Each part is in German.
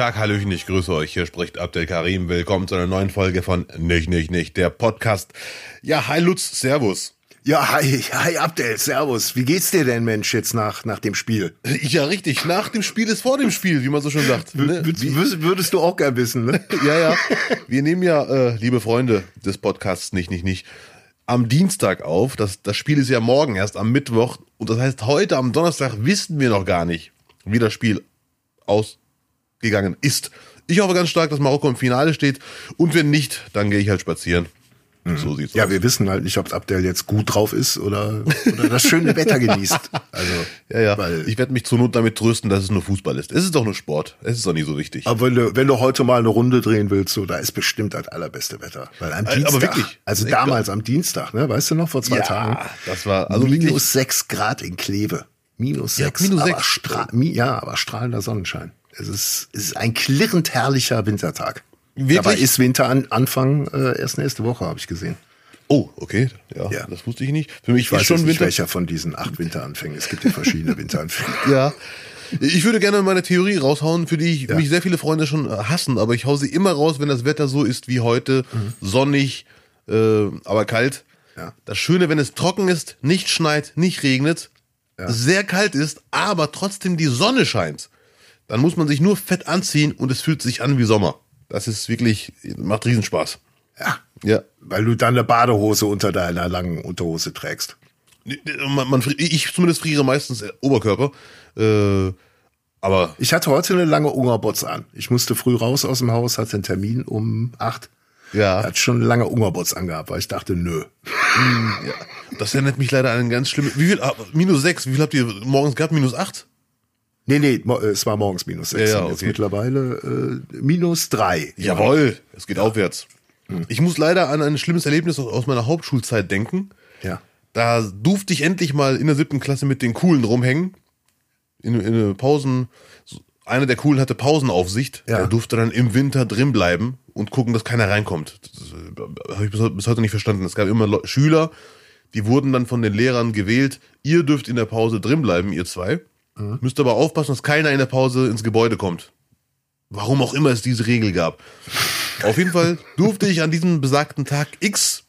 Tag, Hallöchen, ich grüße euch. Hier spricht Abdel Karim. Willkommen zu einer neuen Folge von Nicht, Nicht, Nicht, der Podcast. Ja, hi Lutz, Servus. Ja, hi, hi Abdel, Servus. Wie geht's dir denn, Mensch, jetzt nach, nach dem Spiel? Ja, richtig. Nach dem Spiel ist vor dem Spiel, wie man so schon sagt. Ne? Würdest, du auch gern wissen, ne? Ja, ja. Wir nehmen ja, äh, liebe Freunde des Podcasts, nicht, nicht, nicht, am Dienstag auf. Das, das Spiel ist ja morgen erst am Mittwoch. Und das heißt, heute am Donnerstag wissen wir noch gar nicht, wie das Spiel ausgegangen ist. Ich hoffe ganz stark, dass Marokko im Finale steht. Und wenn nicht, dann gehe ich halt spazieren. So sieht's Ja, aus. wir wissen halt nicht, ob Abdel jetzt gut drauf ist oder, oder das schöne Wetter genießt. Also, Ja, ja. Weil, ich werde mich zur Not damit trösten, dass es nur Fußball ist. Es ist doch nur Sport. Es ist doch nicht so wichtig. aber wenn du, wenn du heute mal eine Runde drehen willst, so, da ist bestimmt das allerbeste Wetter. Weil am Aber Dienstag, wirklich, also damals am Dienstag, ne, weißt du noch, vor zwei Tagen, das war also minus sechs Grad in Kleve. Minus Ja, sechs. minus aber sechs. Mi ja, aber strahlender Sonnenschein. Es ist, es ist ein klirrend herrlicher Wintertag. Wirklich? Dabei ist Winter an, Anfang äh, erst nächste Woche, habe ich gesehen. Oh, okay. Ja, Ja. das wusste ich nicht. Für mich Ich weiß schon nicht, Winter. welcher von diesen acht Winteranfängen. Es gibt ja verschiedene Winteranfänge. Ja. Ich würde gerne meine Theorie raushauen, für die ich, mich sehr viele Freunde schon äh, hassen, aber ich hau sie immer raus, wenn das Wetter so ist wie heute, sonnig, äh, aber kalt. Ja. Das Schöne, wenn es trocken ist, nicht schneit, nicht regnet, sehr kalt ist, aber trotzdem die Sonne scheint, dann muss man sich nur fett anziehen und es fühlt sich an wie Sommer. Das ist wirklich, macht Riesenspaß. Ja, Ja. weil du dann eine Badehose unter deiner langen Unterhose trägst. Man, man, ich zumindest friere meistens äh, Oberkörper. Äh, aber Ich hatte heute eine lange Ungerbots an. Ich musste früh raus aus dem Haus, hatte einen Termin um acht. ja, Hat schon eine lange Ungerbots angehabt, weil ich dachte, nö. das erinnert mich leider an einen ganz schlimmen. Wie viel? ah, Minus sechs. Wie viel habt ihr morgens gehabt? Minus acht? Nee, nee, äh, es war morgens minus sechs. Ja, ja, und jetzt okay. mittlerweile äh, minus drei. Jawohl, es geht aufwärts. Ich muss leider an ein schlimmes Erlebnis aus- meiner Hauptschulzeit denken. Ja. Da durfte ich endlich mal in der siebten Klasse mit den Coolen rumhängen. In, in Pausen. Einer der Coolen hatte Pausenaufsicht. Ja. Der durfte dann im Winter drin bleiben und gucken, dass keiner reinkommt. Das habe ich bis, heute nicht verstanden. Es gab immer Schüler, die wurden dann von den Lehrern gewählt. Ihr dürft in der Pause drin bleiben, ihr zwei. Müsst aber aufpassen, dass keiner in der Pause ins Gebäude kommt. Warum auch immer es diese Regel gab. Auf jeden Fall durfte ich an diesem besagten Tag X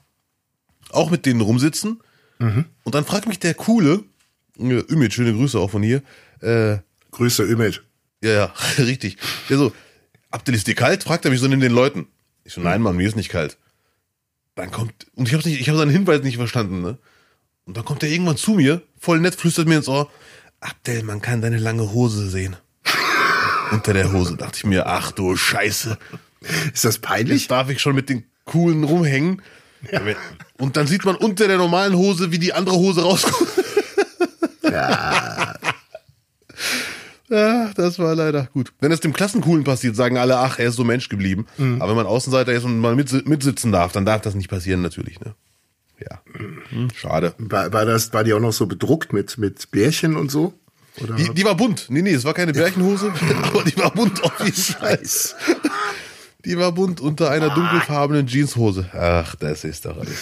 auch mit denen rumsitzen. Und dann fragt mich der Coole, äh, Ümit, schöne Grüße auch von hier, äh, Grüße, Ümit. ja, ja, richtig. Der so, Abdel, ist dir kalt? Fragt er mich so neben den Leuten. Ich so, nein, Mann, mir ist nicht kalt. Dann kommt, und ich habe nicht, ich habe seinen Hinweis nicht verstanden, ne? Und dann kommt er irgendwann zu mir, voll nett, flüstert mir ins Ohr, Abdel, man kann deine lange Hose sehen. Unter der Hose dachte ich mir, ach du Scheiße. Ist das peinlich? Jetzt darf ich schon mit den coolen rumhängen. Und dann sieht man unter der normalen Hose, wie die andere Hose rauskommt. Ja. Ja, das war leider gut. Wenn es dem Klassencoolen passiert, sagen alle, ach, er ist so Mensch geblieben. Aber wenn man Außenseiter ist und mal mit, mitsitzen darf, dann darf das nicht passieren, natürlich. Ne? Ja, hm, schade. War, war das, war die auch noch so bedruckt mit, mit Bärchen und so? Oder? Die, die war bunt. Nee, nee, es war keine Bärchenhose, aber die war bunt auf jeden Fall. Die war bunt unter einer dunkelfarbenen Jeanshose. Ach, das ist doch alles.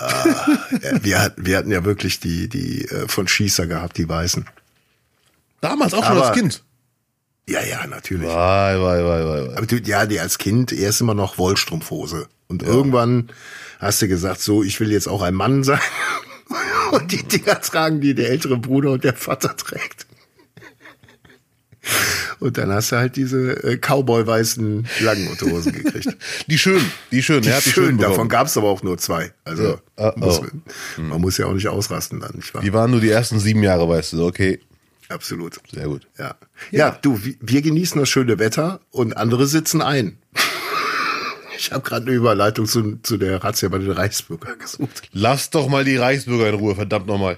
Ja, wir, hatten, wir hatten ja wirklich die, die äh, von Schießer gehabt, die Weißen. Damals auch schon Aber- als Kind. Ja, ja, natürlich. Wei, wei, wei, wei. Aber du, ja, die als Kind erst immer noch Wollstrumpfhose. Und irgendwann hast du gesagt, so, ich will jetzt auch ein Mann sein. Und die Dinger tragen, die der ältere Bruder und der Vater trägt. Und dann hast du halt diese äh, Cowboy-weißen langen Unterhosen gekriegt. Die schönen, die schönen. Die hat die schön, schönen davon gab es aber auch nur zwei. Also Ja. Muss, oh. man muss ja auch nicht ausrasten dann, nicht wahr? Die waren nur die ersten sieben Jahre, weißt du. Okay, Absolut. sehr gut. Ja. ja, du, wir- wir genießen das schöne Wetter und andere sitzen ein. Ich habe gerade eine Überleitung zu, zu der Razzia bei den Reichsbürger gesucht. Lass doch mal die Reichsbürger in Ruhe, verdammt nochmal.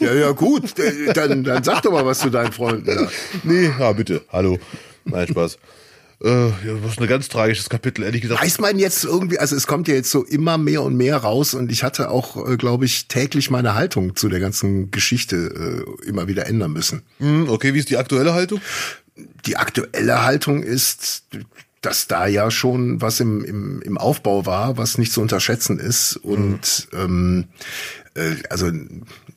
Ja, ja, gut. äh, Dann, dann sag doch mal was zu deinen Freunden. Ja. Nee, ja, bitte. Hallo. Nein, Spaß. Äh, ja, was ein ganz tragisches Kapitel, ehrlich gesagt. Weiß man jetzt irgendwie, also es kommt ja jetzt so immer mehr und mehr raus und ich hatte auch, äh, glaube ich, täglich meine Haltung zu der ganzen Geschichte äh, immer wieder ändern müssen. Hm, okay, wie ist die aktuelle Haltung? Die aktuelle Haltung ist, dass da ja schon was im, im, im Aufbau war, was nicht zu unterschätzen ist. Und ähm, äh, also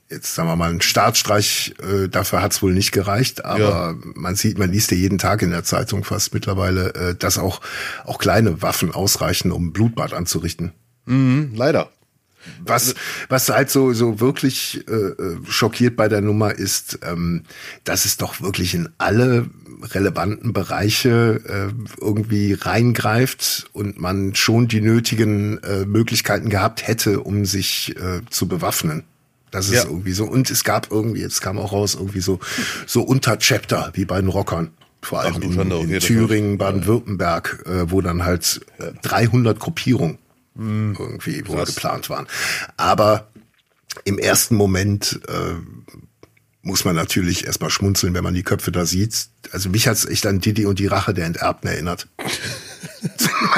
jetzt sagen wir mal, ein Staatsstreich, äh, dafür hat's wohl nicht gereicht, aber ja. man sieht, man liest ja jeden Tag in der Zeitung fast mittlerweile, äh, dass auch, auch kleine Waffen ausreichen, um Blutbad anzurichten. Mhm, leider. Was, was halt so, so wirklich äh, äh, schockiert bei der Nummer ist, ähm, dass es doch wirklich in alle relevanten Bereiche äh, irgendwie reingreift und man schon die nötigen äh, Möglichkeiten gehabt hätte, um sich äh, zu bewaffnen. Das ist ja. irgendwie so. Und es gab irgendwie, jetzt kam auch raus, irgendwie so, so Unterchapter, wie bei den Rockern. Vor allem Ach, in, Schande, in Thüringen, Baden-Württemberg, äh, wo dann halt äh, 300 Gruppierungen mhm. irgendwie wohl geplant waren. Aber im ersten Moment äh, muss man natürlich erstmal schmunzeln, wenn man die Köpfe da sieht. Also mich hat's echt an Didi und die Rache der Enterbten erinnert.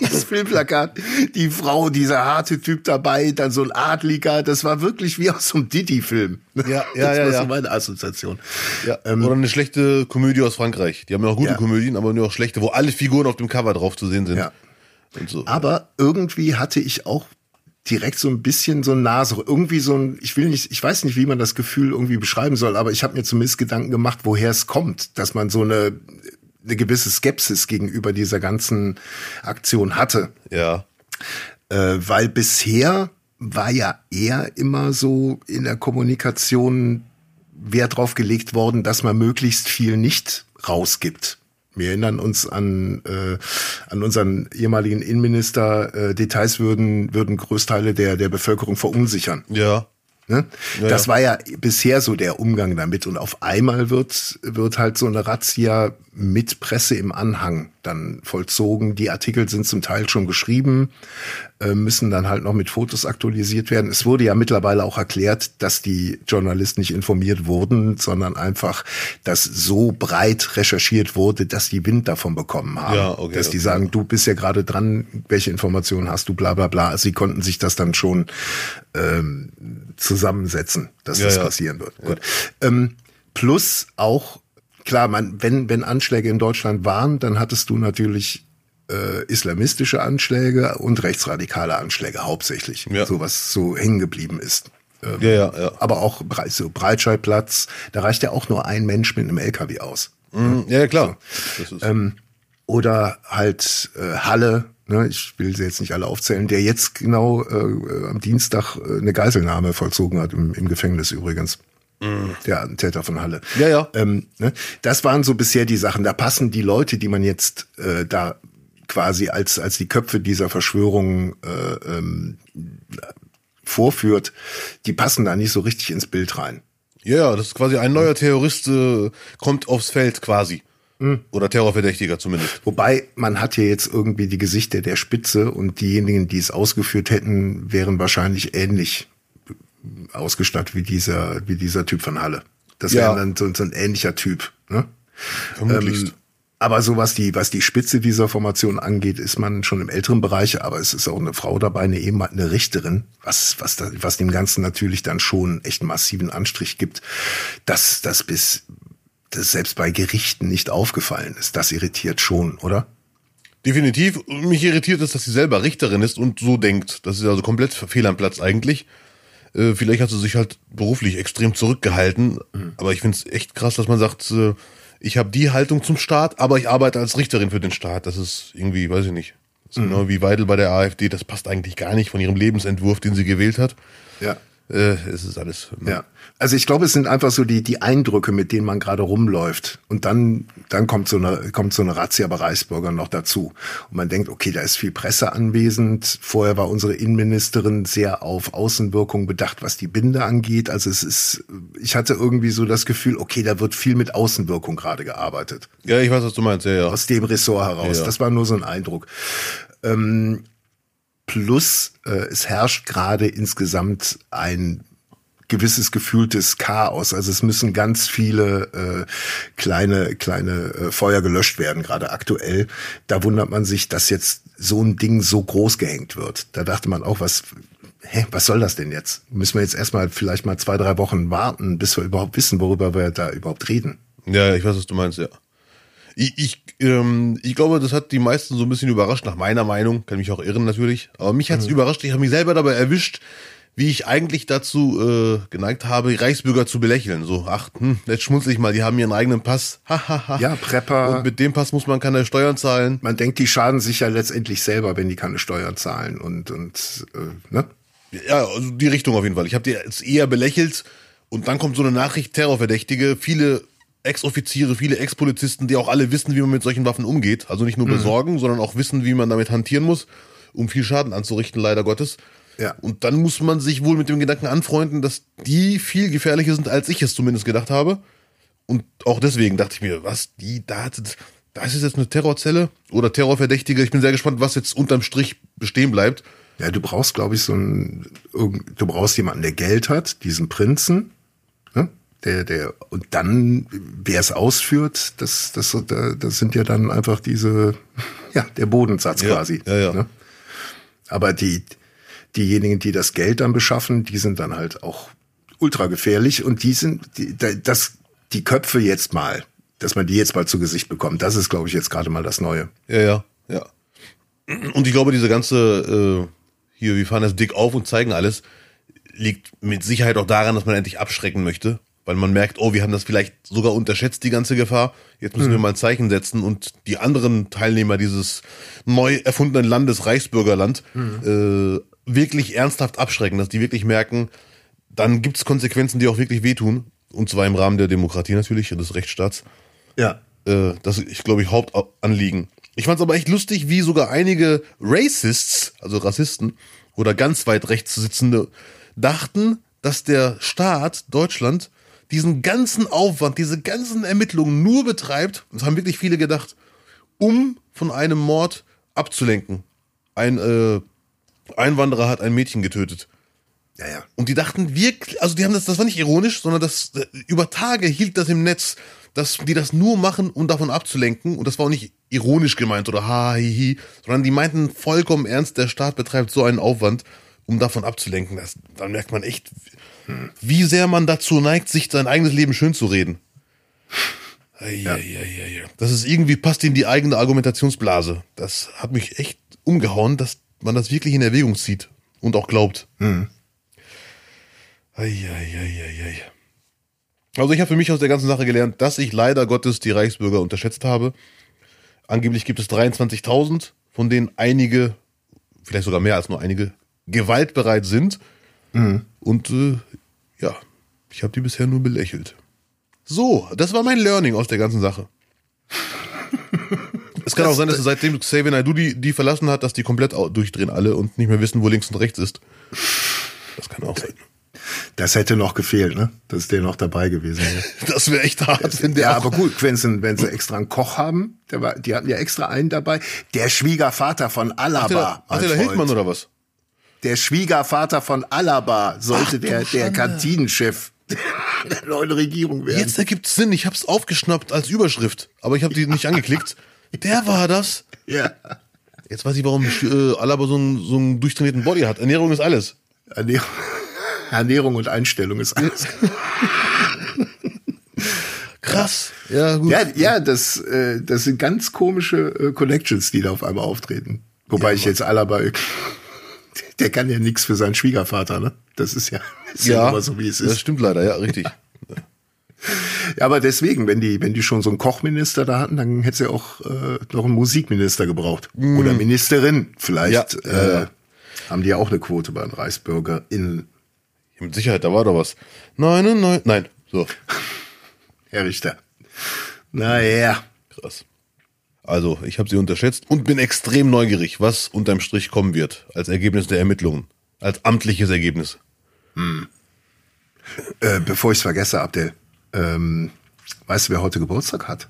das Filmplakat, die Frau, dieser harte Typ dabei, dann so ein Adliger, das war wirklich wie aus so einem Didi-Film. Ja, ja, das ja. Das war so meine Assoziation. Ja. Ähm, Oder eine schlechte Komödie aus Frankreich. Die haben ja auch gute ja. Komödien, aber nur auch schlechte, wo alle Figuren auf dem Cover drauf zu sehen sind. Ja. So. Aber irgendwie hatte ich auch direkt so ein bisschen so ein Nase, irgendwie so ein, ich will nicht, ich weiß nicht, wie man das Gefühl irgendwie beschreiben soll, aber ich habe mir zumindest Gedanken gemacht, woher es kommt, dass man so eine, eine gewisse Skepsis gegenüber dieser ganzen Aktion hatte. Ja. Äh, weil bisher war ja eher immer so in der Kommunikation Wert drauf gelegt worden, dass man möglichst viel nicht rausgibt. Wir erinnern uns an, äh, an unseren ehemaligen Innenminister. Äh, Details würden, würden Größteile der, der Bevölkerung verunsichern. Ja. Ne? Ja, das war ja bisher so der Umgang damit. Und auf einmal wird, wird halt so eine Razzia mit Presse im Anhang dann vollzogen. Die Artikel sind zum Teil schon geschrieben, äh, müssen dann halt noch mit Fotos aktualisiert werden. Es wurde ja mittlerweile auch erklärt, dass die Journalisten nicht informiert wurden, sondern einfach, dass so breit recherchiert wurde, dass die Wind davon bekommen haben. Ja, okay, dass die okay. sagen, du bist ja gerade dran, welche Informationen hast du, bla bla bla. Also sie konnten sich das dann schon ähm, zusammensetzen, dass ja, das ja. passieren wird. Gut. Ähm, plus auch klar, man, wenn, wenn Anschläge in Deutschland waren, dann hattest du natürlich äh, islamistische Anschläge und rechtsradikale Anschläge hauptsächlich, ja. so was so hängen geblieben ist. Ähm, ja, ja, ja. Aber auch so Breitscheidplatz, da reicht ja auch nur ein Mensch mit einem LKW aus. Mhm, ja, klar. So. Ähm, oder halt äh, Halle, ne, ich will sie jetzt nicht alle aufzählen, der jetzt genau äh, am Dienstag äh, eine Geiselnahme vollzogen hat, im, im Gefängnis übrigens. Der Attentäter von Halle. Ja, ja. Ähm, ne? Das waren so bisher die Sachen. Da passen die Leute, die man jetzt äh, da quasi als, als die Köpfe dieser Verschwörung äh, ähm, vorführt, die passen da nicht so richtig ins Bild rein. Ja, das ist quasi ein neuer Terrorist äh, kommt aufs Feld quasi. Mhm. Oder Terrorverdächtiger zumindest. Wobei, man hat ja jetzt irgendwie die Gesichter der Spitze und diejenigen, die es ausgeführt hätten, wären wahrscheinlich ähnlich ausgestattet wie dieser, wie dieser Typ von Halle. Das ja. wäre dann so, so, ein ähnlicher Typ. Ne? Ähm, aber so was die, was die Spitze dieser Formation angeht, ist man schon im älteren Bereich, aber es ist auch eine Frau dabei, eine eben eine Richterin, was, was, da, was dem Ganzen natürlich dann schon echt massiven Anstrich gibt, dass das bis, das selbst bei Gerichten nicht aufgefallen ist. Das irritiert schon, oder? Definitiv. Mich irritiert es, dass sie selber Richterin ist und so denkt. Das ist also komplett fehl am Platz eigentlich. Äh, vielleicht hat sie sich halt beruflich extrem zurückgehalten. Mhm. Aber ich finde es echt krass, dass man sagt, äh, ich habe die Haltung zum Staat, aber ich arbeite als Richterin für den Staat. Das ist irgendwie, weiß ich nicht. Das ist mhm. genau wie Weidel bei der AfD. Das passt eigentlich gar nicht von ihrem Lebensentwurf, den sie gewählt hat. Ja. Äh, es ist alles. Ne? Ja. Also ich glaube, es sind einfach so die, die Eindrücke, mit denen man gerade rumläuft. Und dann, dann kommt so eine, kommt so eine Razzia bei Reichsbürgern noch dazu. Und man denkt, okay, da ist viel Presse anwesend. Vorher war unsere Innenministerin sehr auf Außenwirkung bedacht, was die Binde angeht. Also es ist, ich hatte irgendwie so das Gefühl, okay, da wird viel mit Außenwirkung gerade gearbeitet. Ja, ich weiß, was du meinst, ja, ja. Aus dem Ressort heraus. Ja, ja. Das war nur so ein Eindruck. Ähm, plus, äh, es herrscht gerade insgesamt ein gewisses gefühltes Chaos. Also es müssen ganz viele äh, kleine kleine äh, Feuer gelöscht werden, gerade aktuell. Da wundert man sich, dass jetzt so ein Ding so groß gehängt wird. Da dachte man auch, was hä, was soll das denn jetzt? Müssen wir jetzt erstmal vielleicht mal zwei, drei Wochen warten, bis wir überhaupt wissen, worüber wir da überhaupt reden. Ja, ich weiß, was du meinst, ja. Ich, ich, ähm, ich glaube, das hat die meisten so ein bisschen überrascht, nach meiner Meinung. Kann mich auch irren natürlich. Aber mich hat's überrascht. Ich habe mich selber dabei erwischt, wie ich eigentlich dazu äh, geneigt habe, Reichsbürger zu belächeln. So, ach, hm, jetzt schmunzel ich mal, die haben ihren eigenen Pass. Ja, Prepper. Und mit dem Pass muss man keine Steuern zahlen. Man denkt, die schaden sich ja letztendlich selber, wenn die keine Steuern zahlen und, und äh, ne? Ja, also die Richtung auf jeden Fall. Ich habe die jetzt eher belächelt und dann kommt so eine Nachricht, Terrorverdächtige, viele Ex-Offiziere, viele Ex-Polizisten, die auch alle wissen, wie man mit solchen Waffen umgeht. Also nicht nur besorgen, sondern auch wissen, wie man damit hantieren muss, um viel Schaden anzurichten, leider Gottes. Ja. Und dann muss man sich wohl mit dem Gedanken anfreunden, dass die viel gefährlicher sind, als ich es zumindest gedacht habe. Und auch deswegen dachte ich mir, was, die, da, da ist jetzt eine Terrorzelle oder Terrorverdächtige. Ich bin sehr gespannt, was jetzt unterm Strich bestehen bleibt. Ja, du brauchst, glaube ich, so ein, du brauchst jemanden, der Geld hat, diesen Prinzen, ne? der, der, und dann, wer es ausführt, das, das, das sind ja dann einfach diese, ja, der Bodensatz Ja, quasi. ja, ja. Ne? Aber die, diejenigen, die das Geld dann beschaffen, die sind dann halt auch ultra gefährlich und die sind, die, da- das, die Köpfe jetzt mal, dass man die jetzt mal zu Gesicht bekommt, das ist, glaube ich, jetzt gerade mal das Neue. Ja, ja, ja. Und ich glaube, diese ganze, äh, hier, wir fahren das dick auf und zeigen alles, liegt mit Sicherheit auch daran, dass man endlich abschrecken möchte. Weil man merkt, oh, wir haben das vielleicht sogar unterschätzt, die ganze Gefahr. Jetzt müssen wir mal ein Zeichen setzen und die anderen Teilnehmer dieses neu erfundenen Landes, Reichsbürgerland, äh, wirklich ernsthaft abschrecken, dass die wirklich merken, dann gibt es Konsequenzen, die auch wirklich wehtun. Und zwar im Rahmen der Demokratie natürlich und des Rechtsstaats. Ja. Äh, das ist, glaube ich, Hauptanliegen. Ich fand es aber echt lustig, wie sogar einige Racists, also Rassisten oder ganz weit rechts sitzende, dachten, dass der Staat Deutschland diesen ganzen Aufwand, diese ganzen Ermittlungen nur betreibt, das haben wirklich viele gedacht, um von einem Mord abzulenken. Ein äh, Einwanderer hat ein Mädchen getötet. Ja, ja. Und die dachten wirklich, also die haben das, das war nicht ironisch, sondern das über Tage hielt das im Netz, dass die das nur machen, um davon abzulenken. Und das war auch nicht ironisch gemeint oder ha, hi, hi, sondern die meinten vollkommen ernst, der Staat betreibt so einen Aufwand, um davon abzulenken. Das, dann merkt man echt, wie sehr man dazu neigt, sich sein eigenes Leben schön zu reden. Eieieiei. Das ist irgendwie passt in die eigene Argumentationsblase. Das hat mich echt umgehauen, dass man das wirklich in Erwägung zieht und auch glaubt. Eieieiei. Also ich habe für mich aus der ganzen Sache gelernt, dass ich leider Gottes die Reichsbürger unterschätzt habe. Angeblich gibt es 23.000, von denen einige, vielleicht sogar mehr als nur einige, gewaltbereit sind. Und äh, ja, ich habe die bisher nur belächelt. So, das war mein Learning aus der ganzen Sache. es kann auch sein, dass seitdem Xavier Naidoo die, die verlassen hat, dass die komplett durchdrehen alle und nicht mehr wissen, wo links und rechts ist. Das kann auch sein. Das hätte noch gefehlt, ne? Dass der noch dabei gewesen wäre. Das wäre echt hart, wenn der Ja, auch- aber gut, wenn sie, wenn sie extra einen Koch haben, der war, die hatten ja extra einen dabei. Der Schwiegervater von Ach, Alaba. der, ach, der, der. Hildmann oder was? Der Schwiegervater von Alaba sollte Ach, du der, der. Kantinenchef der neuen Regierung werden. Jetzt ergibt Sinn. Ich hab's aufgeschnappt als Überschrift, aber ich habe die nicht angeklickt. Der war das. Ja. Jetzt weiß ich, warum äh, Alaba so einen, so einen durchtrainierten Body hat. Ernährung ist alles. Ernährung, Ernährung und Einstellung ist alles. Krass. Ja, gut. Ja, ja, das, äh, das sind ganz komische äh, Connections, die da auf einmal auftreten. Wobei ich jetzt Alaba, der kann ja nichts für seinen Schwiegervater, ne? Das ist ja, ist ja, immer so, wie es Das ist. stimmt leider, ja, richtig. Ja, aber deswegen, wenn die, wenn die schon so einen Kochminister da hatten, dann hätte sie auch äh, noch einen Musikminister gebraucht. Oder Ministerin. Vielleicht Mm. Ja, ja, äh, ja. haben die ja auch eine Quote bei den ReichsbürgerInnen. Mit Sicherheit, da war doch was. Nein, nein, nein. Nein. So, Herr Richter. Naja. krass. Also, ich habe sie unterschätzt und bin extrem neugierig, was unterm Strich kommen wird als Ergebnis der Ermittlungen. Als amtliches Ergebnis. Äh, bevor ich es vergesse, Abdel, ähm, weißt du, wer heute Geburtstag hat?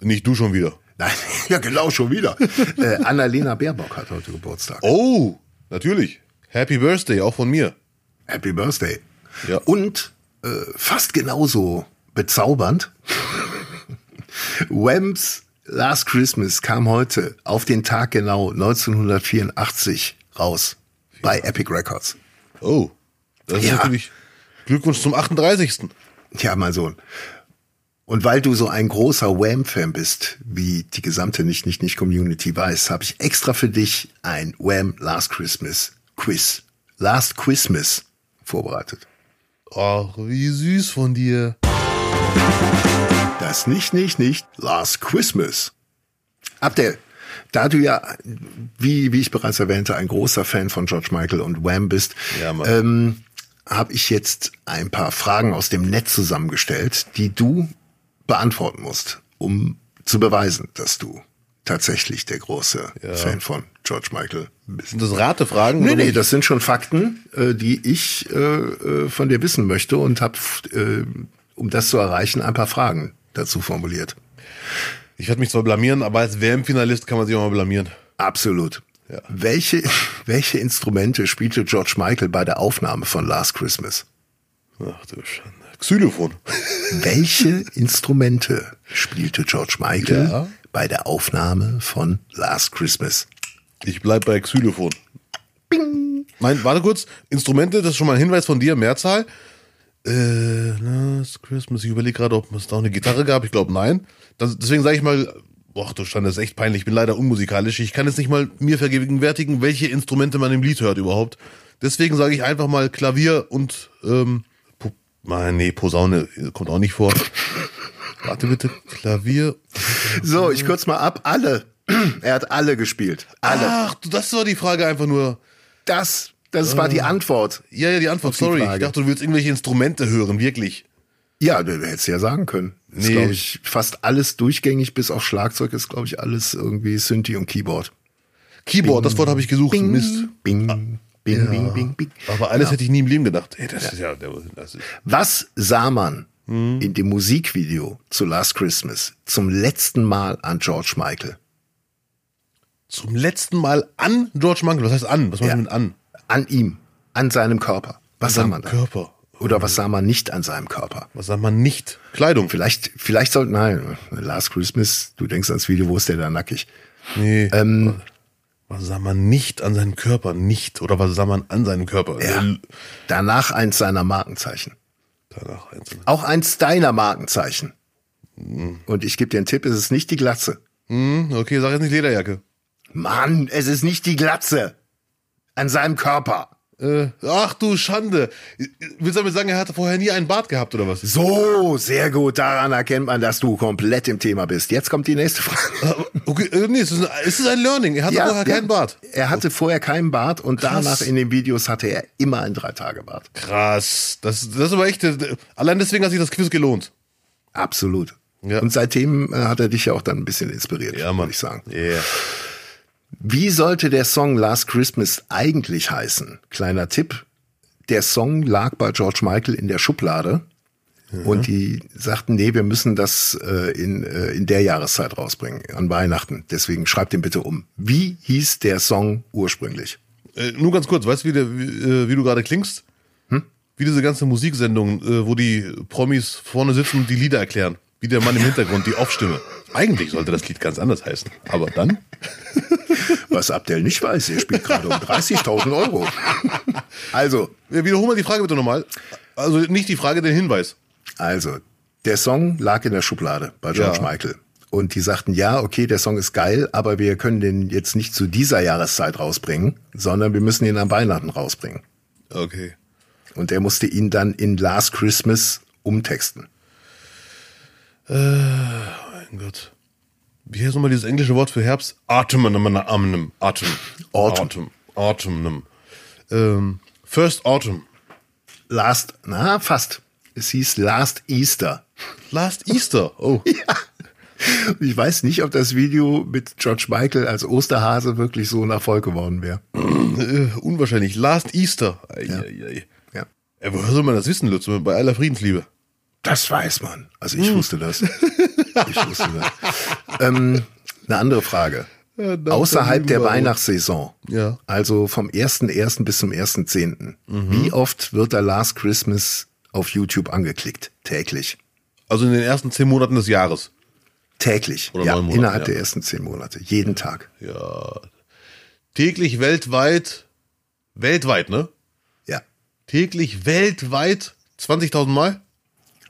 Nicht du schon wieder. Nein, ja genau, schon wieder. äh, Annalena Baerbock hat heute Geburtstag. Oh, natürlich. Happy Birthday, auch von mir. Happy Birthday. Ja. Und äh, fast genauso bezaubernd. Whams Last Christmas kam heute auf den Tag genau 1984 raus bei Epic Records. Oh, das ist Ja. natürlich Glückwunsch zum 38. Ja, mein Sohn. Und weil du so ein großer Wham-Fan bist, wie die gesamte Nicht-Nicht-Nicht-Community weiß, habe ich extra für dich ein Wham Last Christmas Quiz, Last Christmas vorbereitet. Ach, wie süß von dir. Das Nicht-Nicht-Nicht Last Christmas. Abdel, da du ja, wie, wie ich bereits erwähnte, ein großer Fan von George Michael und Wham bist, Ja, ähm, habe ich jetzt ein paar Fragen aus dem Netz zusammengestellt, die du beantworten musst, um zu beweisen, dass du tatsächlich der große Fan von George Michael bist. Sind das Ratefragen? Nee, nee, das sind schon Fakten, äh, die ich äh, äh, von dir wissen möchte und habe, um das zu erreichen, ein paar Fragen dazu formuliert. Ich werde mich zwar blamieren, aber als WM-Finalist kann man sich auch mal blamieren. Absolut. Ja. Welche, welche Instrumente spielte George Michael bei der Aufnahme von Last Christmas? Ach du Schande. Xylophon. Welche Instrumente spielte George Michael Ja. bei der Aufnahme von Last Christmas? Ich bleib bei Xylophon. Mein, warte kurz, Instrumente, das ist schon mal ein Hinweis von dir, Mehrzahl. Äh, Last Christmas, ich überlege gerade, ob es da auch eine Gitarre gab. Ich glaube, nein. Das, deswegen sage ich mal, boah, du Stand, das ist echt peinlich. Ich bin leider unmusikalisch. Ich kann jetzt nicht mal mir vergegenwärtigen, welche Instrumente man im Lied hört überhaupt. Deswegen sage ich einfach mal Klavier und, ähm, Po- nee, Posaune kommt auch nicht vor. Warte bitte, Klavier. So, ich kürze mal ab. Alle. Er hat alle gespielt. Alle. Ach, das war die Frage einfach nur. Das, das war die Antwort. Ja, ja, die Antwort, Auf die sorry. Ich dachte, du willst irgendwelche Instrumente hören, wirklich. Ja, du hättest ja sagen können. Ist, Nee. glaube ich, fast alles durchgängig, bis auf Schlagzeug ist, glaube ich, alles irgendwie Synthi und Keyboard. Keyboard, das Wort habe ich gesucht. Bing, Mist. bing, bing, bing, bing, bing. Aber alles hätte ich nie im Leben gedacht. Ey, das ist ja, das ist, Was sah man Hm. in dem Musikvideo zu Last Christmas zum letzten Mal an George Michael? zum letzten Mal an George Michael. Was heißt an? Was meinst Ja. du mit an? An ihm, an seinem Körper. Was sah An man da? Körper. Oder was sah man nicht an seinem Körper? Was sagt man nicht? Kleidung. Vielleicht, vielleicht sollten, nein, Last Christmas, du denkst ans Video, wo ist der da nackig? Nee. Ähm, was sah man nicht an seinem Körper? Nicht. Oder was sah man an seinem Körper? Ja. Danach eins seiner Markenzeichen. Danach einzeln. Auch eins deiner Markenzeichen. Und ich gebe dir einen Tipp, es ist nicht die Glatze. Hm, okay, sag jetzt nicht Lederjacke. Mann, es ist nicht die Glatze. An seinem Körper. Äh, ach du Schande. Willst du damit sagen, er hatte vorher nie einen Bart gehabt oder was? So, sehr gut. Daran erkennt man, dass du komplett im Thema bist. Jetzt kommt die nächste Frage. Aber, Okay, äh, nee, es ist, ein, es ist ein Learning. Er hatte vorher keinen Bart. Er hatte vorher keinen Bart und Krass. danach in den Videos hatte er immer einen Drei-Tage-Bart. Krass. Das, das ist aber echt. äh, Allein deswegen hat sich das Quiz gelohnt. Absolut. Ja. Und seitdem äh, hat er dich ja auch dann ein bisschen inspiriert, würde ich sagen. Yeah. Wie sollte der Song Last Christmas eigentlich heißen? Kleiner Tipp. Der Song lag bei George Michael in der Schublade. Und die sagten, nee, wir müssen das äh, in, äh, in der Jahreszeit rausbringen, an Weihnachten. Deswegen schreibt den bitte um. Wie hieß der Song ursprünglich? Äh, nur ganz kurz, weißt du, wie, der, wie, äh, wie du gerade klingst? Wie diese ganze Musiksendung, äh, wo die Promis vorne sitzen und die Lieder erklären. Wie der Mann im Hintergrund, die Off-Stimme. Eigentlich sollte das Lied ganz anders heißen. Aber dann? Was Abdel nicht weiß, er spielt gerade um 30.000 Euro. Also, Ja, wiederholen wir die Frage bitte nochmal. Also nicht die Frage, den Hinweis. Also, der Song lag in der Schublade bei George Ja. Michael. Und die sagten, ja, okay, der Song ist geil, aber wir können den jetzt nicht zu dieser Jahreszeit rausbringen, sondern wir müssen ihn an Weihnachten rausbringen. Okay. Und er musste ihn dann in Last Christmas umtexten. Mein Gott. Wie heißt nochmal dieses englische Wort für Herbst? Autumn. Autumn. Autumn. Autumn. Autumn. Ähm, First Autumn. Last, na, fast. Es hieß Last Easter. Last Easter. Oh. Und Ich weiß nicht, ob das Video mit George Michael als Osterhase wirklich so ein Erfolg geworden wäre. Äh, unwahrscheinlich. Last Easter. Ei, ei, ei. Ja. Ey, woher soll man das wissen, Lutz? Bei aller Friedensliebe. Das weiß man. Also ich wusste das. Ich wusste das. ähm, eine andere Frage. dann Außerhalb der Weihnachtssaison, Ja. also vom 1.1. bis zum 1.10., wie oft wird der Last Christmas auf YouTube angeklickt? Täglich. Also in den ersten zehn Monaten des Jahres. Täglich. Oder ja, Monate, innerhalb ja. der ersten zehn Monate. Jeden Tag. Ja. Täglich weltweit. Weltweit, ne? Ja. Täglich weltweit 20.000 Mal?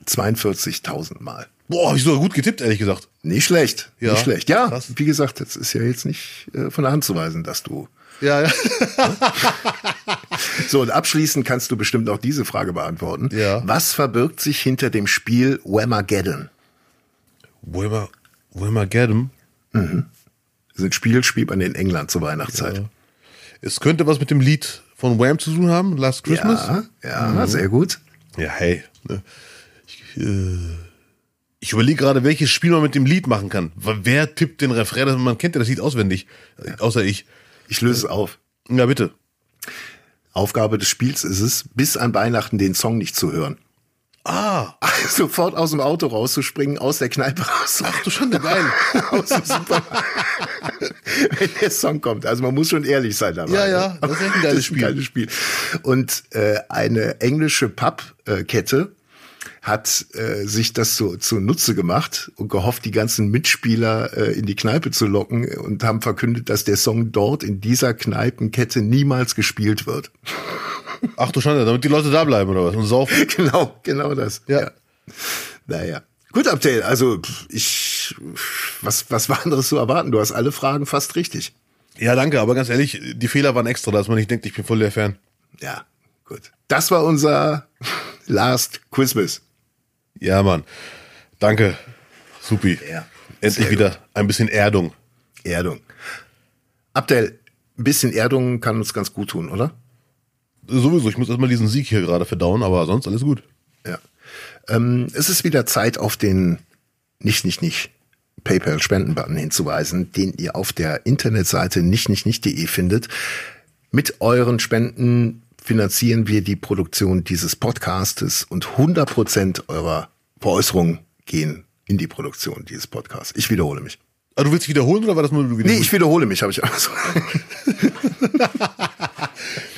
42.000 Mal. Boah, hab ich sogar gut getippt, ehrlich gesagt. Nicht schlecht. Ja, nicht schlecht. Ja, krass. wie gesagt, das ist ja jetzt nicht äh, von der Hand zu weisen, dass du. Ja, ja. So, und abschließend kannst du bestimmt auch diese Frage beantworten. Ja. Was verbirgt sich hinter dem Spiel Whamageddon? Wilmer, Wilmer Gaddam. Das ist ein Spiel, spielt man in England zur Weihnachtszeit. Es könnte was mit dem Lied von Wham zu tun haben, Last Christmas. Ja, ja, sehr gut. Ja, hey. ne. Ich, äh, ich überlege gerade, welches Spiel man mit dem Lied machen kann. Wer tippt den Refrain? Man kennt ja das Lied auswendig, außer ich. Ich löse es auf. Ja, bitte. Aufgabe des Spiels ist es, bis an Weihnachten den Song nicht zu hören. Ah, Sofort aus dem Auto rauszuspringen, aus der Kneipe raus. ach du Schande, geil. aus dem Supermarkt. Wenn der Song kommt. Also man muss schon ehrlich sein dabei. Ja, ja, ne? das ist echt ein geiles Spiel. geiles Spiel. Und äh, eine englische Pubkette hat äh, sich das so zunutze gemacht und gehofft, die ganzen Mitspieler äh, in die Kneipe zu locken und haben verkündet, dass der Song dort in dieser Kneipenkette niemals gespielt wird. Ach du Schande, damit die Leute da bleiben oder was und saufen. genau, genau das. Ja. Naja. Gut, Abdel, also ich, was, was war anderes zu erwarten? Du hast alle Fragen fast richtig. Ja, danke, aber ganz ehrlich, die Fehler waren extra, dass man nicht denkt, ich bin voll der Fan. Ja, gut. Das war unser Last Quizmas. Ja, Mann. Danke. Supi. Ja. Endlich Sehr wieder ein bisschen Erdung. Erdung. Abdel, ein bisschen Erdung kann uns ganz gut tun, oder? Sowieso, ich muss erstmal diesen Sieg hier gerade verdauen, aber sonst alles gut. Ja. Ähm, es ist wieder Zeit, auf den nicht, nicht, nicht PayPal-Spenden-Button hinzuweisen, den ihr auf der Internetseite nicht, nicht, nicht.de findet. Mit euren Spenden finanzieren wir die Produktion dieses Podcastes und 100 Prozent eurer Veräußerungen gehen in die Produktion dieses Podcasts. Ich wiederhole mich. Ah, du willst wiederholen oder war das nur du Nee, wiederholen? ich wiederhole mich, habe ich auch so.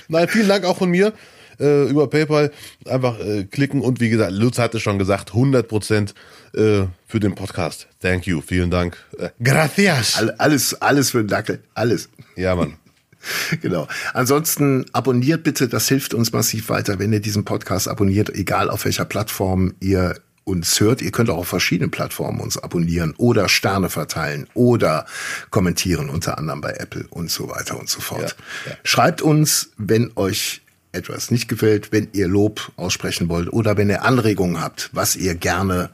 Nein, vielen Dank auch von mir äh, über PayPal. Einfach äh, klicken und wie gesagt, Lutz hatte schon gesagt, 100 Prozent äh, für den Podcast. Thank you, vielen Dank. Äh, gracias. All- Alles, alles für den Dackel. Alles. Ja, Mann. Genau. Ansonsten abonniert bitte, das hilft uns massiv weiter, wenn ihr diesen Podcast abonniert, egal auf welcher Plattform ihr uns hört. Ihr könnt auch auf verschiedenen Plattformen uns abonnieren oder Sterne verteilen oder kommentieren, unter anderem bei Apple und so weiter und so fort. Ja, ja. Schreibt uns, wenn euch etwas nicht gefällt, wenn ihr Lob aussprechen wollt oder wenn ihr Anregungen habt, was ihr gerne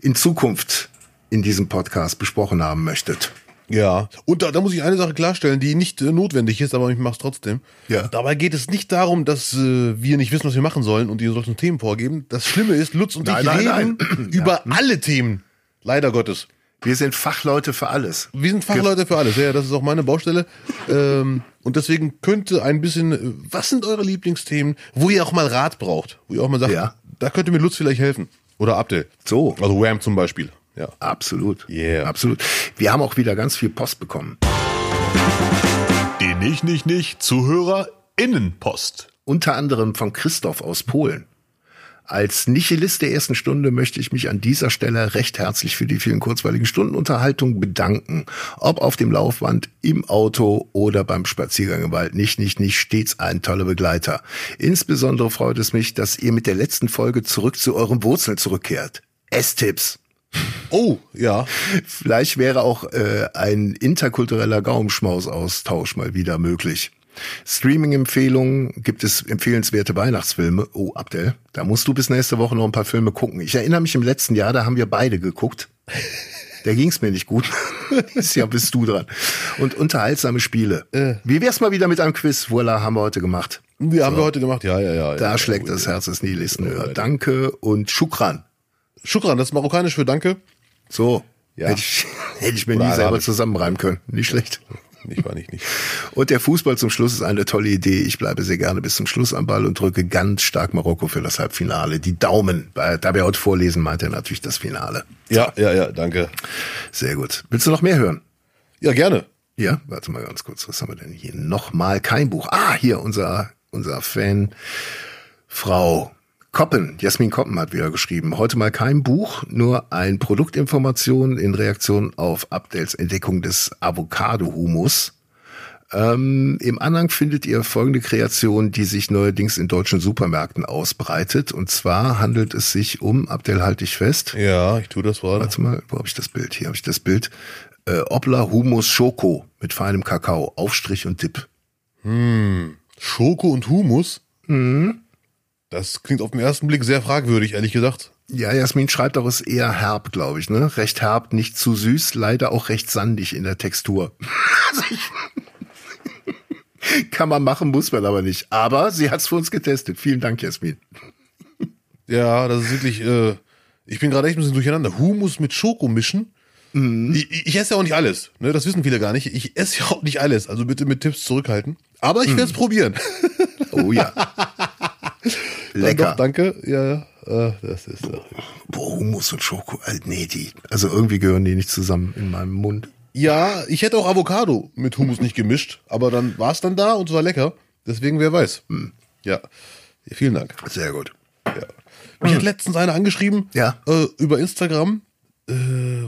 in Zukunft in diesem Podcast besprochen haben möchtet. Ja, und da, da muss ich eine Sache klarstellen, die nicht äh, notwendig ist, aber ich mach's trotzdem. Ja. Dabei geht es nicht darum, dass äh, wir nicht wissen, was wir machen sollen und ihr sollt uns Themen vorgeben. Das Schlimme ist, Lutz und Nein, ich nein, reden über alle Themen. Leider Gottes. Wir sind Fachleute für alles. Wir sind Fachleute für alles, ja, das ist auch meine Baustelle. Ähm, und deswegen könnte ein bisschen, äh, was sind eure Lieblingsthemen, wo ihr auch mal Rat braucht, wo ihr auch mal sagt, Ja. da könnte mir Lutz vielleicht helfen. Oder Abdel. So. Also Wham zum Beispiel. Ja. Absolut. Yeah. Absolut. Wir haben auch wieder ganz viel Post bekommen. Die nicht, nicht, nicht ZuhörerInnenpost. Unter anderem von Christoph aus Polen. Als Nihilist der ersten Stunde möchte ich mich an dieser Stelle recht herzlich für die vielen kurzweiligen Stunden Unterhaltung bedanken. Ob auf dem Laufband, im Auto oder beim Spaziergang im Wald. Nicht, nicht, nicht stets ein toller Begleiter. Insbesondere freut es mich, dass ihr mit der letzten Folge zurück zu euren Wurzeln zurückkehrt. Esstipps. Oh, ja. Vielleicht wäre auch äh, ein interkultureller Gaumenschmausaustausch mal wieder möglich. Streaming-Empfehlungen gibt es empfehlenswerte Weihnachtsfilme. Oh, Abdel, da musst du bis nächste Woche noch ein paar Filme gucken. Ich erinnere mich im letzten Jahr, da haben wir beide geguckt. Da ging's mir nicht gut. Dieses Jahr bist du dran. Und unterhaltsame Spiele. Wie wär's mal wieder mit einem Quiz? Voila, haben wir heute gemacht. Die haben wir heute gemacht, ja, ja, ja. Da ja, schlägt das Herz des Nihilisten höher. Danke und Shukran. Shukran, das ist marokkanisch für Danke. So, Ja. hätte, ich, hätte ich mir Oder nie selber Arabisch. zusammenreimen können. Nicht schlecht. Ich war nicht, nicht. Und der Fußball zum Schluss ist eine tolle Idee. Ich bleibe sehr gerne bis zum Schluss am Ball und drücke ganz stark Marokko für das Halbfinale. Die Daumen. Weil- Da wir heute vorlesen, meint er natürlich das Finale. Ja, ja, ja, danke. Sehr gut. Willst du noch mehr hören? Ja, gerne. Ja, warte mal ganz kurz. Was haben wir denn hier? Nochmal kein Buch. Ah, hier unser, unser Fan, Frau Koppen. Jasmin Koppen hat wieder geschrieben. Heute mal kein Buch, nur ein Produktinformation in Reaktion auf Abdels Entdeckung des Avocado-Humus. Ähm, Im Anhang findet ihr folgende Kreation, die sich neuerdings in deutschen Supermärkten ausbreitet. Und zwar handelt es sich um, Abdel, halt dich fest. Ja, ich tue das gerade. Warte mal, wo habe ich das Bild? Hier habe ich das Bild. Äh, Obla Humus Schoko mit feinem Kakao, Aufstrich und Dip. Schoko und Humus? Mhm. Das klingt auf den ersten Blick sehr fragwürdig, ehrlich gesagt. Ja, Jasmin schreibt auch, es ist eher herb, glaube ich, ne? Recht herb, nicht zu süß, leider auch recht sandig in der Textur. Kann man machen, muss man aber nicht. Aber sie hat's für uns getestet. Vielen Dank, Jasmin. Ja, das ist wirklich, äh, ich bin gerade echt ein bisschen durcheinander. Humus mit Schoko mischen? Ich, ich esse ja auch nicht alles, ne? Das wissen viele gar nicht. Ich esse ja auch nicht alles, also bitte mit Tipps zurückhalten. Aber ich werde es probieren. Oh ja. Lecker. Doch, danke. Ja, ja. Äh, das ist Boah, Hummus und Schoko. Äh, nee, die. Also irgendwie gehören die nicht zusammen in meinem Mund. Ja, ich hätte auch Avocado mit Hummus nicht gemischt, aber dann war es dann da und es war lecker. Deswegen, wer weiß. Ja. Vielen Dank. Sehr gut. Mich hat letztens einer angeschrieben Ja. äh, über Instagram. Äh,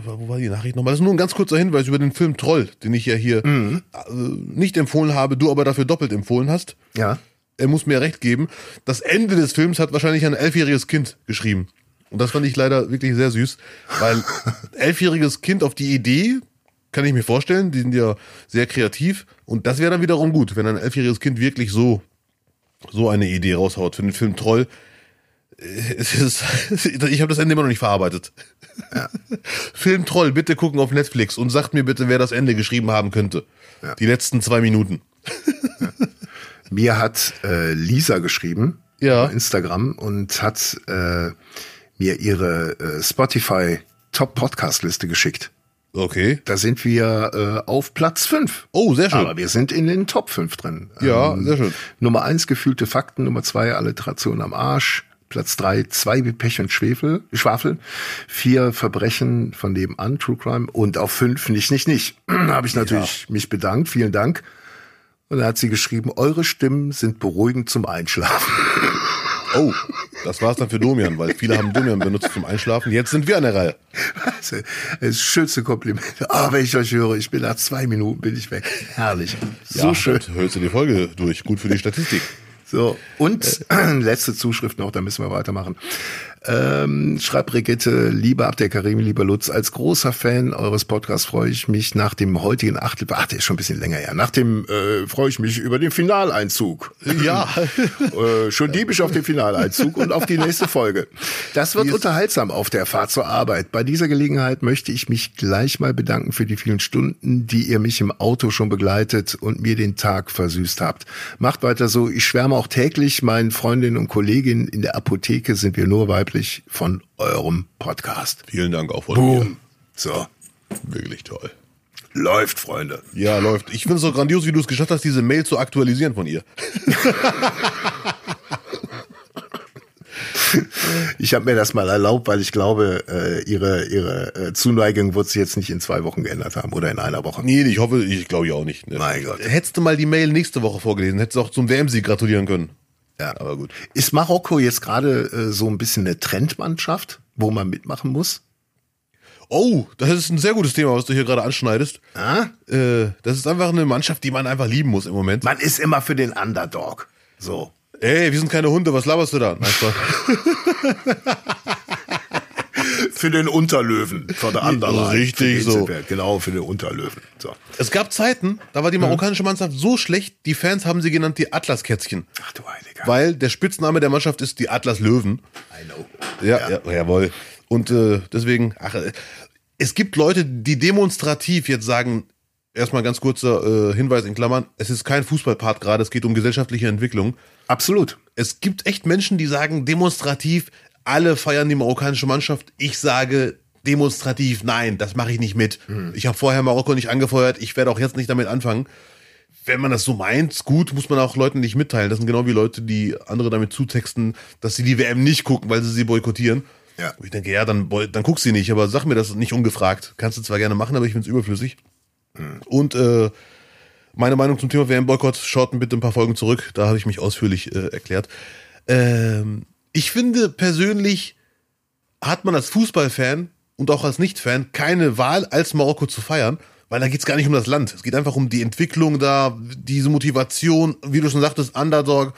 wo war die Nachricht nochmal? Das ist nur ein ganz kurzer Hinweis über den Film Troll, den ich ja hier äh, nicht empfohlen habe, du aber dafür doppelt empfohlen hast. Ja. Er muss mir recht geben. Das Ende des Films hat wahrscheinlich ein elfjähriges Kind geschrieben. Und das fand ich leider wirklich sehr süß, weil elfjähriges Kind auf die Idee, kann ich mir vorstellen, die sind ja sehr kreativ. Und das wäre dann wiederum gut, wenn ein elfjähriges Kind wirklich so, so eine Idee raushaut für den Film Troll. Äh, ist, ich habe das Ende immer noch nicht verarbeitet. Film Troll, bitte gucken auf Netflix und sagt mir bitte, wer das Ende geschrieben haben könnte. Die letzten zwei Minuten. Mir hat äh, Lisa geschrieben Ja. auf Instagram und hat äh, mir ihre äh, Spotify Top Podcast Liste geschickt. Okay. Da sind wir äh, auf Platz 5. Oh, sehr schön. Aber wir sind in den Top 5 drin. Ja, sehr schön. Nummer 1 gefühlte Fakten, Nummer 2 Alliteration am Arsch, Platz 3 zwei wie Pech und Schwefel, Schwafel, 4 Verbrechen von nebenan, True Crime und auf 5 nicht, nicht, nicht. Habe ich natürlich mich bedankt, vielen Dank. Und da hat sie geschrieben, eure Stimmen sind beruhigend zum Einschlafen. Oh, das war's dann für Domian, weil viele haben Domian benutzt zum Einschlafen. Jetzt sind wir an der Reihe. Das schönste Kompliment. Ah, wenn ich euch höre, ich bin nach zwei Minuten bin ich weg. Herrlich. So ja, schön. Hörst du die Folge durch. Gut für die Statistik. So, und letzte Zuschrift noch, da müssen wir weitermachen. Ähm, schreibt Brigitte, lieber Abdel Karim, lieber Lutz, als großer Fan eures Podcasts freue ich mich nach dem heutigen Achtel, ach, der ist schon ein bisschen länger her, nach dem äh, freue ich mich über den Finaleinzug. Ja. äh, schon diebisch auf den Finaleinzug und auf die nächste Folge. Das wird unterhaltsam auf der Fahrt zur Arbeit. Bei dieser Gelegenheit möchte ich mich gleich mal bedanken für die vielen Stunden, die ihr mich im Auto schon begleitet und mir den Tag versüßt habt. Macht weiter so. Ich schwärme auch täglich meinen Freundinnen und Kolleginnen in der Apotheke sind wir nur weiblich von eurem Podcast. Vielen Dank auch von Boom. So. mir. Wirklich toll. Läuft, Freunde. Ja, läuft. Ich finde es so grandios, wie du es geschafft hast, diese Mail zu aktualisieren von ihr. Ich habe mir das mal erlaubt, weil ich glaube, äh, ihre, ihre äh, Zuneigung wird sich jetzt nicht in zwei Wochen geändert haben oder in einer Woche. Nee, ich hoffe, ich glaube ja auch nicht. Ne? Mein Gott. Hättest du mal die Mail nächste Woche vorgelesen, hättest du auch zum WM-Sieg gratulieren können. Ja. Aber gut. Ist Marokko jetzt gerade äh, so ein bisschen eine Trendmannschaft, wo man mitmachen muss? Oh, das ist ein sehr gutes Thema, was du hier gerade anschneidest. Ah? Äh, das ist einfach eine Mannschaft, die man einfach lieben muss im Moment. Man ist immer für den Underdog. So. Ey, wir sind keine Hunde, was laberst du da? Nein. Für den Unterlöwen von der Underline. Richtig Für so. Genau, für den Unterlöwen. So. es gab Zeiten, da war die marokkanische Mannschaft so schlecht, die Fans haben sie genannt die Atlaskätzchen. Ach du Heiliger. Weil der Spitzname der Mannschaft ist die Atlas Löwen. I know. Ja, ja. jawohl. Und äh, deswegen, ach, äh, es gibt Leute, die demonstrativ jetzt sagen, erstmal ganz kurzer äh, Hinweis in Klammern, es ist kein Fußballpart gerade, es geht um gesellschaftliche Entwicklung. Absolut. Es gibt echt Menschen, die sagen demonstrativ, alle feiern die marokkanische Mannschaft. Ich sage demonstrativ, nein, das mache ich nicht mit. Ich habe vorher Marokko nicht angefeuert, ich werde auch jetzt nicht damit anfangen. Wenn man das so meint, gut, muss man auch Leuten nicht mitteilen. Das sind genau wie Leute, die andere damit zutexten, dass sie die WM nicht gucken, weil sie sie boykottieren. Ja. Und ich denke, ja, dann, dann guck sie nicht, aber sag mir das nicht ungefragt. Kannst du zwar gerne machen, aber ich finde es überflüssig. Und äh, meine Meinung zum Thema WM-Boykott, schaut bitte ein paar Folgen zurück, da habe ich mich ausführlich äh, erklärt. Ähm, ich finde persönlich hat man als Fußballfan und auch als Nicht-Fan keine Wahl, als Marokko zu feiern, weil da geht's gar nicht um das Land. Es geht einfach um die Entwicklung da, diese Motivation, wie du schon sagtest, Underdog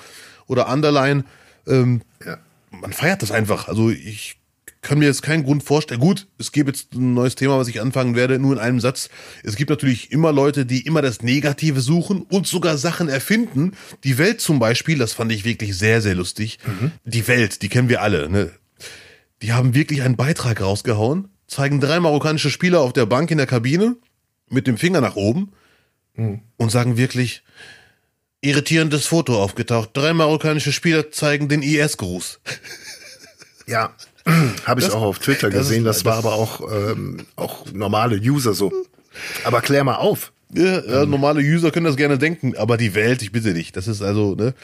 oder Underline. Ähm, Ja. man feiert das einfach. Also ich kann mir jetzt keinen Grund vorstellen. Gut, es gibt jetzt ein neues Thema, was ich anfangen werde, nur in einem Satz. Es gibt natürlich immer Leute, die immer das Negative suchen und sogar Sachen erfinden. Die Welt zum Beispiel, das fand ich wirklich sehr, sehr lustig. Die Welt, die kennen wir alle. Ne? Die haben wirklich einen Beitrag rausgehauen, zeigen drei marokkanische Spieler auf der Bank in der Kabine mit dem Finger nach oben und sagen wirklich, irritierendes Foto aufgetaucht. Drei marokkanische Spieler zeigen den IS-Gruß. Ja, habe ich Das- auch auf Twitter das gesehen. ist- Das war aber auch, ähm, auch normale User so. Aber klär mal auf. Ja, ja, normale User können das gerne denken, aber die Welt, ich bitte dich, das ist also, ne?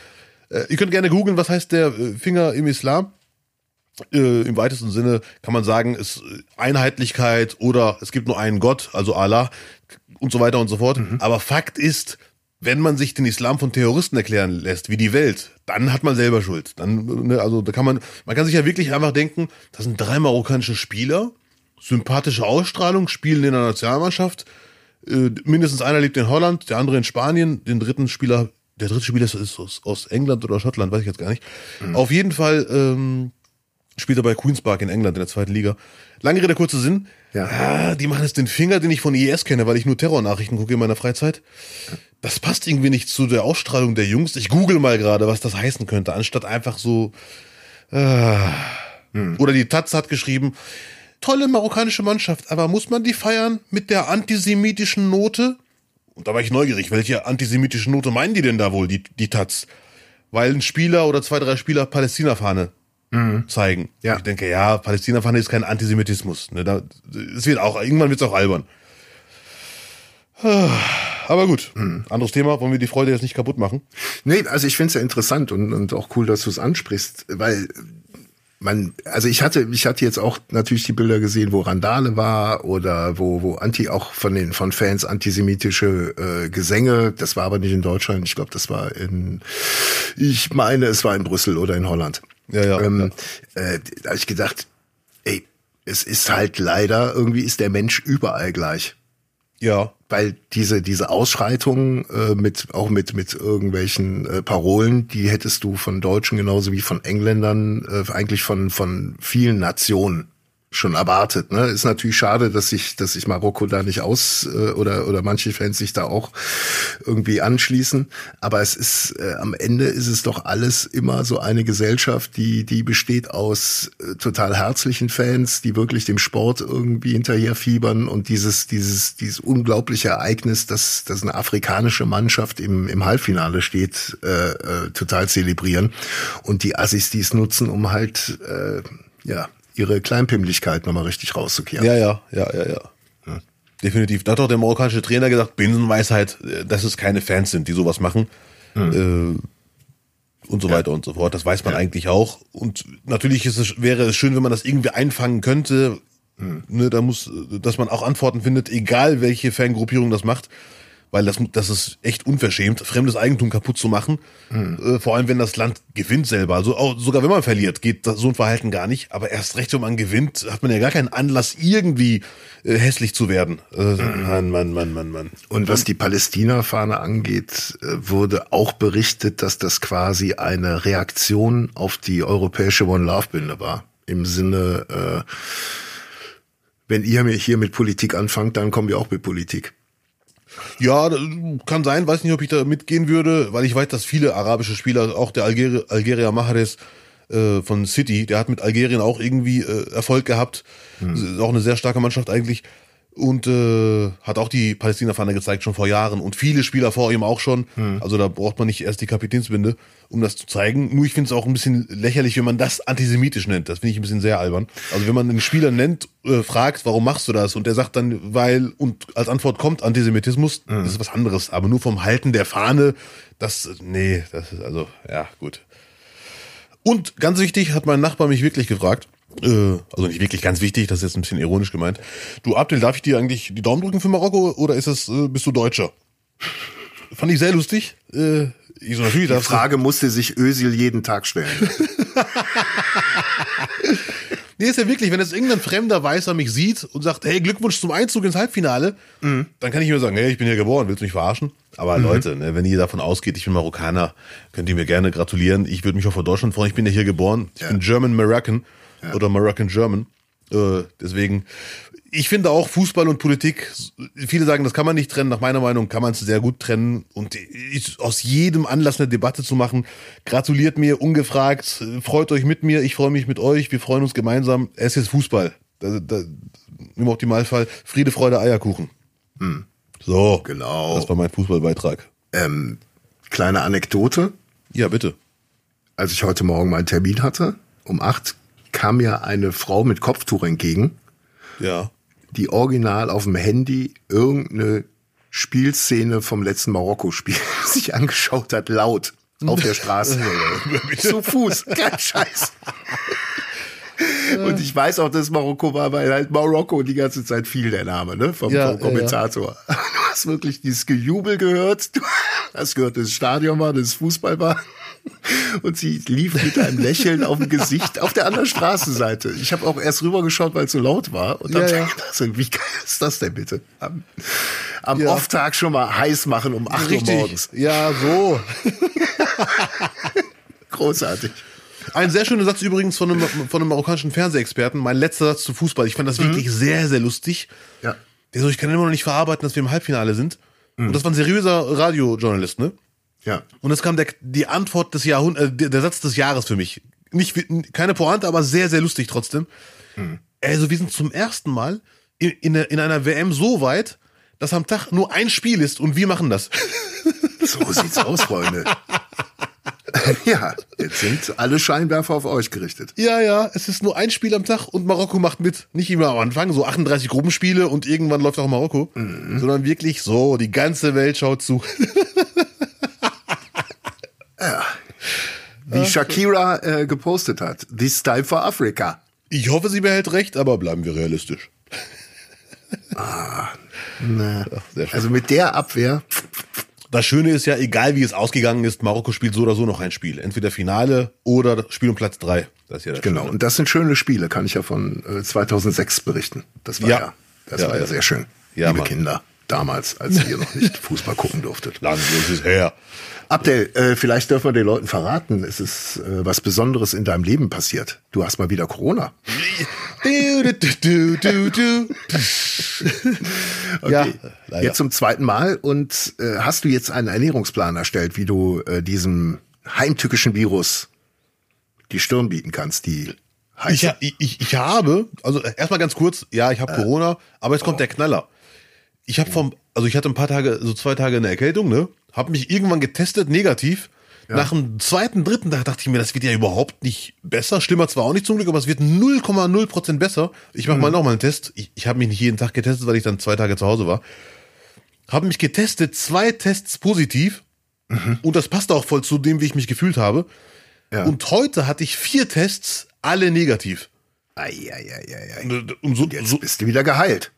Äh, ihr könnt gerne googeln, was heißt der äh, Finger im Islam? Äh, Im weitesten Sinne kann man sagen, ist äh, Einheitlichkeit oder es gibt nur einen Gott, also Allah und so weiter und so fort. Aber Fakt ist, wenn man sich den Islam von Terroristen erklären lässt, wie die Welt, dann hat man selber Schuld. Dann, ne, also da kann man, man kann sich ja wirklich einfach denken, das sind drei marokkanische Spieler, sympathische Ausstrahlung, spielen in der Nationalmannschaft, äh, mindestens einer lebt in Holland, der andere in Spanien, den dritten Spieler, der dritte Spieler ist, aus, aus England oder Schottland, weiß ich jetzt gar nicht. Auf jeden Fall ähm, spielt er bei Queen's Park in England in der zweiten Liga. Lange Rede, kurzer Sinn. Ja. Ah, die machen jetzt den Finger, den ich von IS kenne, weil ich nur Terrornachrichten gucke in meiner Freizeit. Das passt irgendwie nicht zu der Ausstrahlung der Jungs. Ich google mal gerade, was das heißen könnte, anstatt einfach so. Äh, Oder die Taz hat geschrieben, tolle marokkanische Mannschaft, aber muss man die feiern mit der antisemitischen Note? Und da war ich neugierig, welche antisemitische Note meinen die denn da wohl, die, die Taz? Weil ein Spieler oder zwei, drei Spieler Palästina-Fahne zeigen. Ja. Ich denke, ja, Palästina-Fahne ist kein Antisemitismus. Ne, da, es wird auch, irgendwann wird es auch albern. Aber gut, anderes Thema, wollen wir die Freude jetzt nicht kaputt machen? Nee, also ich finde es ja interessant und, und auch cool, dass du es ansprichst, weil man, also ich hatte, ich hatte jetzt auch natürlich die Bilder gesehen, wo Randale war oder wo, wo Anti auch von den von Fans antisemitische äh, Gesänge. Das war aber nicht in Deutschland. Ich glaube, das war in, ich meine, es war in Brüssel oder in Holland. Ja, ja. Ähm, Äh, da habe ich gedacht, ey, es ist halt leider irgendwie ist der Mensch überall gleich. Ja, weil diese diese Ausschreitungen äh, mit auch mit mit irgendwelchen äh, Parolen, die hättest du von Deutschen genauso wie von Engländern äh, eigentlich von von vielen Nationen schon erwartet. Ne? Ist natürlich schade, dass sich dass sich Marokko da nicht aus äh, oder oder manche Fans sich da auch irgendwie anschließen. Aber es ist äh, am Ende ist es doch alles immer so eine Gesellschaft, die die besteht aus äh, total herzlichen Fans, die wirklich dem Sport irgendwie hinterher fiebern und dieses dieses dieses unglaubliche Ereignis, dass dass eine afrikanische Mannschaft im im Halbfinale steht, äh, äh, total zelebrieren und die Assis dies nutzen, um halt äh, ja ihre Kleinpimmlichkeit nochmal richtig rauszukehren. Ja, ja, ja, ja, ja. Definitiv. Da hat auch der marokkanische Trainer gesagt, Binsenweisheit, äh, dass es keine Fans sind, die sowas machen. Äh, und so weiter und so fort. Das weiß man eigentlich auch. Und natürlich ist es, wäre es schön, wenn man das irgendwie einfangen könnte. Ne, da muss, dass man auch Antworten findet, egal welche Fangruppierung das macht. Weil das, das ist echt unverschämt, fremdes Eigentum kaputt zu machen. Äh, vor allem, wenn das Land gewinnt selber. Also auch, sogar wenn man verliert, geht das, so ein Verhalten gar nicht. Aber erst recht, wenn man gewinnt, hat man ja gar keinen Anlass, irgendwie äh, hässlich zu werden. Äh, Mann, Mann, Mann, Mann, Mann. Und was die Palästina-Fahne angeht, äh, wurde auch berichtet, dass das quasi eine Reaktion auf die europäische One-Love-Binde war. Im Sinne, äh, wenn ihr mir hier mit Politik anfangt, dann kommen wir auch mit Politik. Ja, kann sein, weiß nicht, ob ich da mitgehen würde, weil ich weiß, dass viele arabische Spieler, auch der Algeri Algerier Mahrez äh, von City, der hat mit Algerien auch irgendwie äh, Erfolg gehabt. Ist auch eine sehr starke Mannschaft eigentlich. Und äh, hat auch die Palästina-Fahne gezeigt, schon vor Jahren. Und viele Spieler vor ihm auch schon. Also da braucht man nicht erst die Kapitänsbinde, um das zu zeigen. Nur ich finde es auch ein bisschen lächerlich, wenn man das antisemitisch nennt. Das finde ich ein bisschen sehr albern. Also wenn man einen Spieler nennt, äh, fragt, warum machst du das? Und der sagt dann, weil, und als Antwort kommt Antisemitismus, das ist was anderes. Aber nur vom Halten der Fahne, das, nee, das ist also, ja, gut. Und ganz wichtig, hat mein Nachbar mich wirklich gefragt, äh, also nicht wirklich ganz wichtig, das ist jetzt ein bisschen ironisch gemeint. Du Abdel, darf ich dir eigentlich die Daumen drücken für Marokko oder ist es, äh, bist du Deutscher? Fand ich sehr lustig. Äh, ich so, natürlich Die darfst du- Frage musste sich Özil jeden Tag stellen. Nee, ist ja wirklich, wenn jetzt irgendein fremder Weißer mich sieht und sagt, hey, Glückwunsch zum Einzug ins Halbfinale, dann kann ich mir sagen, hey, ich bin hier geboren, willst du mich verarschen? Aber Leute, ne, wenn ihr davon ausgeht, ich bin Marokkaner, könnt ihr mir gerne gratulieren. Ich würde mich auch vor Deutschland freuen, ich bin ja hier geboren. Ich bin German Moroccan oder Moroccan German. Äh, deswegen, ich finde auch Fußball und Politik, viele sagen, das kann man nicht trennen. Nach meiner Meinung kann man es sehr gut trennen. Und aus jedem Anlass eine Debatte zu machen, gratuliert mir ungefragt, freut euch mit mir, ich freue mich mit euch, wir freuen uns gemeinsam. Es ist Fußball. Da, da, Im Optimalfall Friede, Freude, Eierkuchen. So, Genau. das war mein Fußballbeitrag. Ähm, kleine Anekdote. Ja, bitte. Als ich heute Morgen meinen Termin hatte, um acht, kam mir eine Frau mit Kopftuch entgegen, Ja. die original auf dem Handy irgendeine Spielszene vom letzten Marokko-Spiel sich angeschaut hat, laut auf der Straße. Zu Fuß, kein Scheiß. Und ich weiß auch, dass Marokko war, weil halt Marokko die ganze Zeit fiel der Name, ne, vom, Ja, vom Kommentator. Du hast wirklich dieses Gejubel gehört. Du hast gehört, dass es Stadion war, dass es Fußball war. Und sie lief mit einem Lächeln auf dem Gesicht auf der anderen Straßenseite. Ich habe auch erst rübergeschaut, weil es so laut war. Und dann Ja, ja. dachte ich, so, wie geil ist das denn bitte? Am, am Ja. Off-Tag schon mal heiß machen um 8 Uhr morgens. Ja, so. Großartig. Ein sehr schöner Satz übrigens von einem, von einem marokkanischen Fernsehexperten. Mein letzter Satz zu Fußball. Ich fand das wirklich sehr, sehr lustig. Ja. Der so, ich kann immer noch nicht verarbeiten, dass wir im Halbfinale sind. Und das war ein seriöser Radiojournalist, ne? Ja. Und es kam der, die Antwort des Jahrhunderts, äh, der, Satz des Jahres für mich. Nicht, keine Pointe, aber sehr, sehr lustig trotzdem. Also wir sind zum ersten Mal in, in, in einer WM so weit, dass am Tag nur ein Spiel ist und wir machen das. So sieht's aus, Freunde. ja, jetzt sind alle Scheinwerfer auf euch gerichtet. Ja, ja, es ist nur ein Spiel am Tag und Marokko macht mit. Nicht immer am Anfang, so 38 Gruppenspiele und irgendwann läuft auch Marokko, sondern wirklich so, die ganze Welt schaut zu. Wie Shakira äh, gepostet hat. This time for Africa. Ich hoffe, sie behält recht, aber bleiben wir realistisch. Na, sehr schön. also mit der Abwehr, Das Schöne ist ja, egal wie es ausgegangen ist, Marokko spielt so oder so noch ein Spiel. Entweder Finale oder Spiel um Platz drei. Das ist ja das genau. Schöne. Und das sind schöne Spiele, kann ich ja von äh, 2006 berichten. Das war ja, Ja. das Ja, war ja, ja. sehr schön. Ja, Liebe Mann. Kinder, damals, als ihr noch nicht Fußball gucken durftet. Lang ist es her. Abdel, äh, vielleicht dürfen wir den Leuten verraten, es ist äh, was Besonderes in deinem Leben passiert. Du hast mal wieder Corona. Du, du, du, du. Ja, leider. Jetzt zum zweiten Mal und äh, hast du jetzt einen Ernährungsplan erstellt, wie du äh, diesem heimtückischen Virus die Stirn bieten kannst, die heiße. Ich, ich, ich, ich habe, also erstmal ganz kurz, ja, ich habe Corona, aber jetzt kommt der Knaller. Ich habe vom, also ich hatte ein paar Tage, so zwei Tage eine Erkältung, ne? Habe mich irgendwann getestet, negativ. Nach dem zweiten, dritten Tag dachte ich mir, das wird ja überhaupt nicht besser. Schlimmer zwar auch nicht zum Glück, aber es wird 0,0 Prozent besser. Ich mache mal nochmal einen Test. Ich, ich habe mich nicht jeden Tag getestet, weil ich dann zwei Tage zu Hause war. Habe mich getestet, zwei Tests positiv. Und das passt auch voll zu dem, wie ich mich gefühlt habe. Ja. Und heute hatte ich vier Tests, alle negativ. Ei, ei, ei, ei, ei. Und so, Jetzt so, bist du wieder geheilt.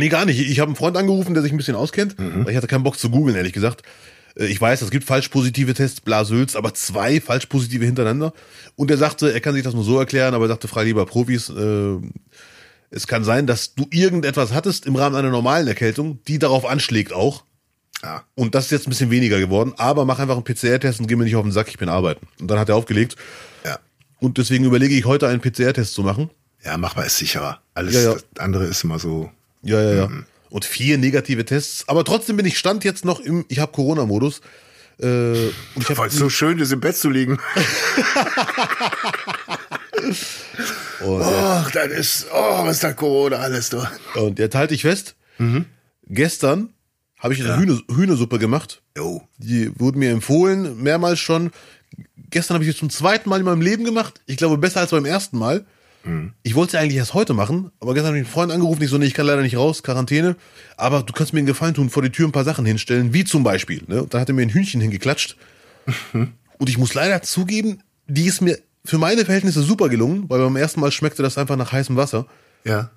Nee, gar nicht. Ich habe einen Freund angerufen, der sich ein bisschen auskennt. Mhm. Ich hatte keinen Bock zu googeln, ehrlich gesagt. Äh, Ich weiß, es gibt falsch positive Tests, Blasölz, aber zwei falsch positive hintereinander. Und er sagte, er kann sich das nur so erklären, aber er sagte, frei lieber Profis, äh, es kann sein, dass du irgendetwas hattest im Rahmen einer normalen Erkältung, die darauf anschlägt auch. Ja. Und das ist jetzt ein bisschen weniger geworden, aber mach einfach einen PCR-Test und geh mir nicht auf den Sack, ich bin arbeiten. Und dann hat er aufgelegt. Ja. Und deswegen überlege ich heute einen PCR-Test zu machen. Ja, machbar ist sicherer. Alles Ja, ja. andere ist immer so. Ja, ja, ja. Und vier negative Tests. Aber trotzdem bin ich stand jetzt noch im, ich habe Corona-Modus. Äh, und ich Weil hab, es so schön ist, im Bett zu liegen. und, Oh, das ist, oh, was ist da Corona alles da? und jetzt halte ich fest. Gestern habe ich eine Hühne, Hühnersuppe gemacht. Jo. Die wurde mir empfohlen, mehrmals schon. Gestern habe ich es zum zweiten Mal in meinem Leben gemacht. Ich glaube, besser als beim ersten Mal. Ich wollte es eigentlich erst heute machen, aber gestern habe ich einen Freund angerufen. Ich so, nee, ich kann leider nicht raus, Quarantäne. Aber du kannst mir einen Gefallen tun, vor die Tür ein paar Sachen hinstellen, wie zum Beispiel. Ne? Und da hat er mir ein Hühnchen hingeklatscht. Und ich muss leider zugeben, die ist mir für meine Verhältnisse super gelungen, weil beim ersten Mal schmeckte das einfach nach heißem Wasser. Ja.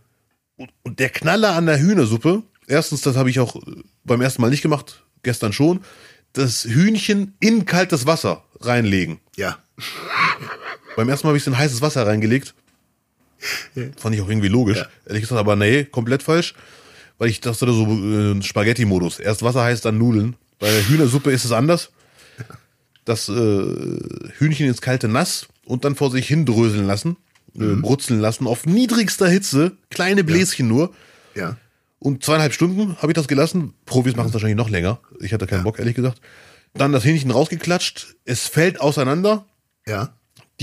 Und, und der Knaller an der Hühnersuppe, erstens, das habe ich auch äh, beim ersten Mal nicht gemacht, gestern schon, das Hühnchen in kaltes Wasser reinlegen. Ja. Beim ersten Mal habe ich es in heißes Wasser reingelegt. Fand ich auch irgendwie logisch. Ja. Ehrlich gesagt, aber nee, komplett falsch. Weil ich dachte so äh, Spaghetti-Modus. Erst Wasser heißt dann Nudeln. Bei Hühnersuppe ist es anders. Das äh, Hühnchen ins kalte Nass und dann vor sich hindröseln lassen, äh, brutzeln lassen, auf niedrigster Hitze, kleine Bläschen nur. Ja. Und zweieinhalb Stunden habe ich das gelassen. Profis machen es wahrscheinlich noch länger. Ich hatte keinen Bock, ehrlich gesagt. Dann das Hähnchen rausgeklatscht. Es fällt auseinander. Ja.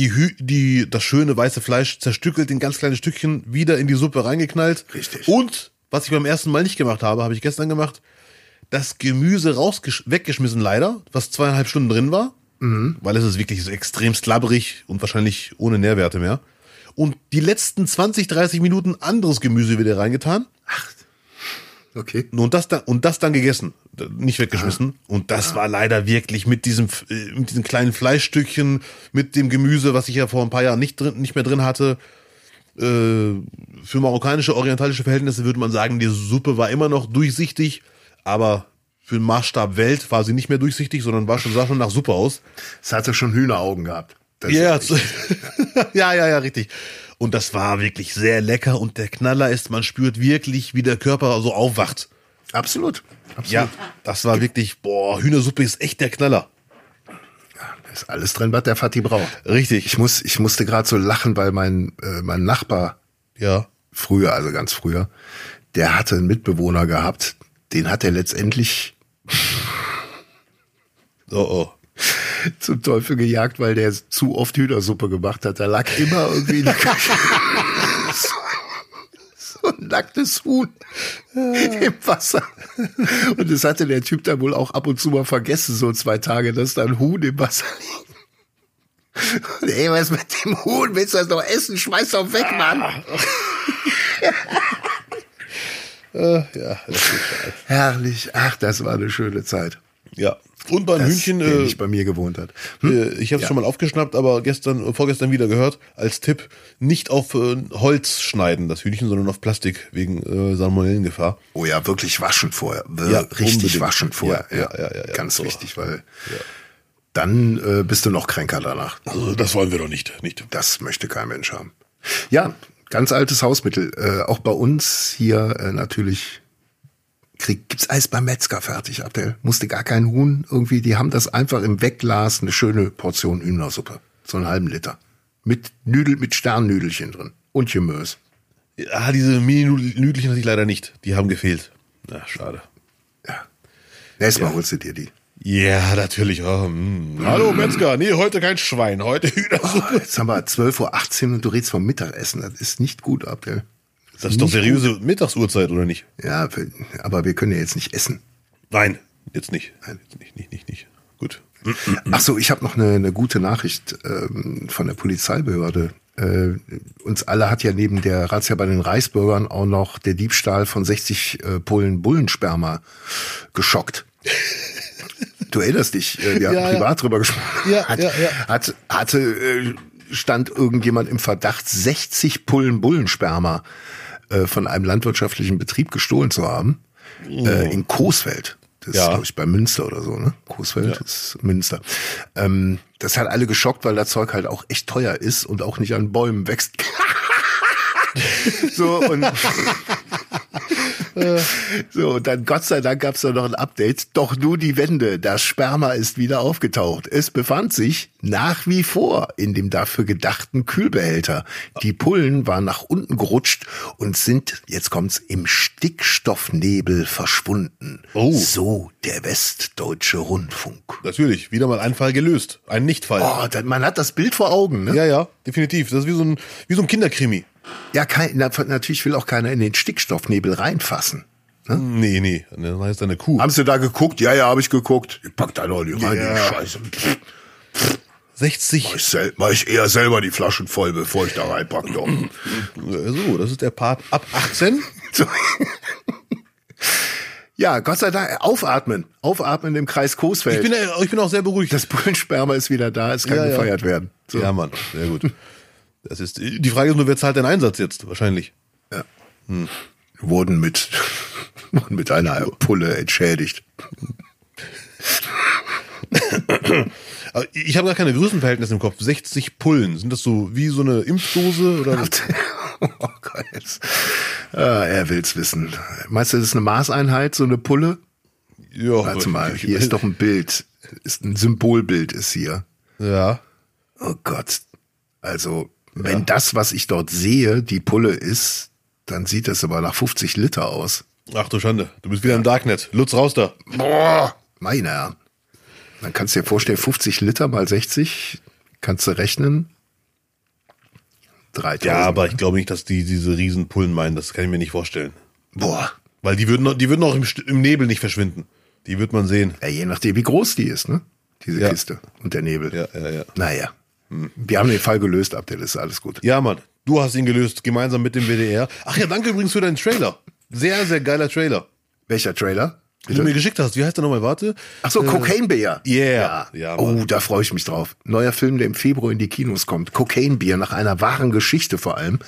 Die, Hü die, das schöne weiße Fleisch zerstückelt in ganz kleine Stückchen wieder in die Suppe reingeknallt. Richtig. Und, was ich beim ersten Mal nicht gemacht habe, habe ich gestern gemacht, das Gemüse rausgesch weggeschmissen leider, was zweieinhalb Stunden drin war. Weil es ist wirklich so extremst labberig und wahrscheinlich ohne Nährwerte mehr. Und die letzten 20, 30 Minuten anderes Gemüse wieder reingetan. Okay. Und das dann, und das dann gegessen, nicht weggeschmissen. Und das war leider wirklich mit diesem, äh, mit diesen kleinen Fleischstückchen, mit dem Gemüse, was ich ja vor ein paar Jahren nicht drin, nicht mehr drin hatte. Äh, für marokkanische, orientalische Verhältnisse würde man sagen, die Suppe war immer noch durchsichtig, aber für den Maßstab Welt war sie nicht mehr durchsichtig, sondern war schon, sah schon nach Suppe aus. Es hatte schon Hühneraugen gehabt. Ist- ja, ja, ja, richtig. Und das war wirklich sehr lecker und der Knaller ist, man spürt wirklich, wie der Körper so aufwacht. Absolut. Absolut. Ja, das war wirklich, boah, Hühnersuppe ist echt der Knaller. Da ist alles drin, was der Fatih braucht. Richtig. Ich muss, ich musste gerade so lachen, weil mein, äh, mein Nachbar Ja. früher, also ganz früher, der hatte einen Mitbewohner gehabt, den hat er letztendlich Oh, oh. Zum Teufel gejagt, weil der zu oft Hühnersuppe gemacht hat. Da lag immer irgendwie so, ein nacktes Huhn im Wasser. Und das hatte der Typ dann wohl auch ab und zu mal vergessen, so zwei Tage, dass da ein Huhn im Wasser liegt. Und ey, was mit dem Huhn? Willst du das noch essen? Schmeiß doch weg, Mann. Äh, ja. Herrlich. Ach, das war eine schöne Zeit. Ja. Und beim Hühnchen, der äh, nicht bei mir gewohnt hat. äh, ich habe es schon mal aufgeschnappt, aber gestern, äh, vorgestern wieder gehört, als Tipp, nicht auf äh, Holz schneiden, das Hühnchen, sondern auf Plastik, wegen äh, Salmonellengefahr. Oh ja, wirklich waschen vorher. Ja, richtig unbedingt. waschen vorher. Ja, ja, ja, ja, ja. Ganz So. wichtig, weil dann äh, bist du noch kränker danach. Also das wollen wir doch nicht. nicht. Das möchte kein Mensch haben. Ja, ganz altes Hausmittel. Äh, auch bei uns hier äh, natürlich krieg, gibt's alles beim Metzger fertig, Abdel. Musste gar kein Huhn irgendwie. Die haben das einfach im Wegglas, eine schöne Portion Hühnersuppe. So einen halben Liter. Mit Nüdel, mit Sternnüdelchen drin. Und Gemüse. Ah, diese Mini-Nüdelchen hatte ich leider nicht. Die haben gefehlt. Na, schade. Ja. Nächstes Mal holst du dir die. Ja, natürlich. Oh, mm. Hallo Metzger. Nee, heute kein Schwein. Heute Hühnersuppe. Jetzt haben wir 12.18 Uhr und du redest vom Mittagessen. Das ist nicht gut, Abdel. Das ist doch seriöse Mittagsuhrzeit, oder nicht? Ja, aber wir können ja jetzt nicht essen. Nein, jetzt nicht. Nein, jetzt nicht, nicht, nicht, nicht. Gut. Ach so, ich habe noch eine, eine gute Nachricht ähm, von der Polizeibehörde. Äh, uns alle hat ja neben der Razzia bei den Reichsbürgern auch noch der Diebstahl von 60 äh, Pullen Bullensperma geschockt. Du erinnerst dich, äh, wir haben Ja, ja. privat drüber gesprochen. Ja, hat, ja, ja. Hat, hatte, äh, stand irgendjemand im Verdacht, 60 Pullen Bullensperma äh, von einem landwirtschaftlichen Betrieb gestohlen zu haben. Äh, in Coesfeld. Das Ja. ist, glaube ich, bei Münster oder so, ne? Coesfeld ist Münster. Ähm, das hat alle geschockt, weil das Zeug halt auch echt teuer ist und auch nicht an Bäumen wächst. so, und so, und dann Gott sei Dank gab es da noch ein Update. Doch nur die Wende, das Sperma ist wieder aufgetaucht. Es befand sich nach wie vor in dem dafür gedachten Kühlbehälter. Die Pullen waren nach unten gerutscht und sind, jetzt kommt's, im Stickstoffnebel verschwunden. Oh. So der Westdeutsche Rundfunk. Natürlich, wieder mal ein Fall gelöst. Ein Nichtfall. Oh, man hat das Bild vor Augen, ne? Ja, ja, definitiv. Das ist wie so ein, wie so ein Kinderkrimi. Ja, kein, na, natürlich will auch keiner in den Stickstoffnebel reinfassen. Nee, nee. Dann heißt eine Kuh. Haben Sie da geguckt? Ja, ja, habe ich geguckt. Ich pack da noch nicht rein, Ja. die Scheiße. 60. Ich sel mach ich eher selber die Flaschen voll, bevor ich da reinpack. Doch. So, das ist der Part ab 18. So. ja, Gott sei Dank, aufatmen. Aufatmen im Kreis Ich Coesfeld. bin, ja- ich bin auch sehr beruhigt. das Bullensperma ist wieder da, es kann Ja, ja. gefeiert werden. So. Ja, Mann, sehr gut. Das ist, die Frage ist nur, wer zahlt den Einsatz jetzt? Wahrscheinlich. Wurden mit, wurden mit einer Pulle entschädigt. Ich habe gar keine Größenverhältnisse im Kopf. 60 Pullen. Sind das so wie so eine Impfdose oder? oh Gott. Ah, er will's wissen. Meinst du, das ist eine Maßeinheit, so eine Pulle? Ja, Warte mal, hier ist doch ein Bild. Ist ein Symbolbild ist hier. Ja. Oh Gott. Also, wenn das, was ich dort sehe, die Pulle ist, dann sieht das aber nach 50 Liter aus. Ach du Schande. Du bist wieder im Darknet. Lutz raus da. Boah, meine Herren. Dann kannst du dir vorstellen, 50 Liter mal 60, kannst du rechnen. 3000. Ja, aber ich glaube nicht, dass die diese Riesenpullen meinen. Das kann ich mir nicht vorstellen. Boah. Weil die würden, die würden auch im, im Nebel nicht verschwinden. Die wird man sehen. Ja, je nachdem, wie groß die ist, ne? Diese Ja. Kiste und der Nebel. Ja, ja, ja. Naja. Wir haben den Fall gelöst, Abdel, ist alles gut. Ja, Mann. Du hast ihn gelöst, gemeinsam mit dem WDR. Ach ja, danke übrigens für deinen Trailer. Sehr, sehr geiler Trailer. Welcher Trailer? Den du mir geschickt hast. Wie heißt der nochmal? Warte. Ach so, Cocaine Bear. yeah. Ja, oh, Mann. da freue ich mich drauf. Neuer Film, der im Februar in die Kinos kommt. Cocaine Bear, nach einer wahren Geschichte vor allem.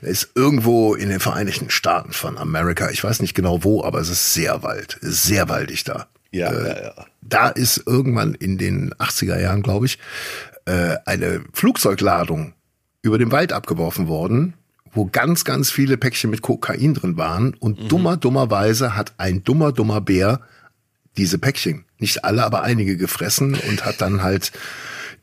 Er Ist irgendwo in den Vereinigten Staaten von Amerika. Ich weiß nicht genau wo, aber es ist sehr wald. Sehr waldig da. Ja, Äh, ja, ja. Da ist irgendwann in den 80er Jahren, glaube ich, äh, eine Flugzeugladung über den Wald abgeworfen worden, wo ganz, ganz viele Päckchen mit Kokain drin waren. Und Mhm. dummer, dummerweise hat ein dummer, dummer Bär diese Päckchen, nicht alle, aber einige gefressen und hat dann halt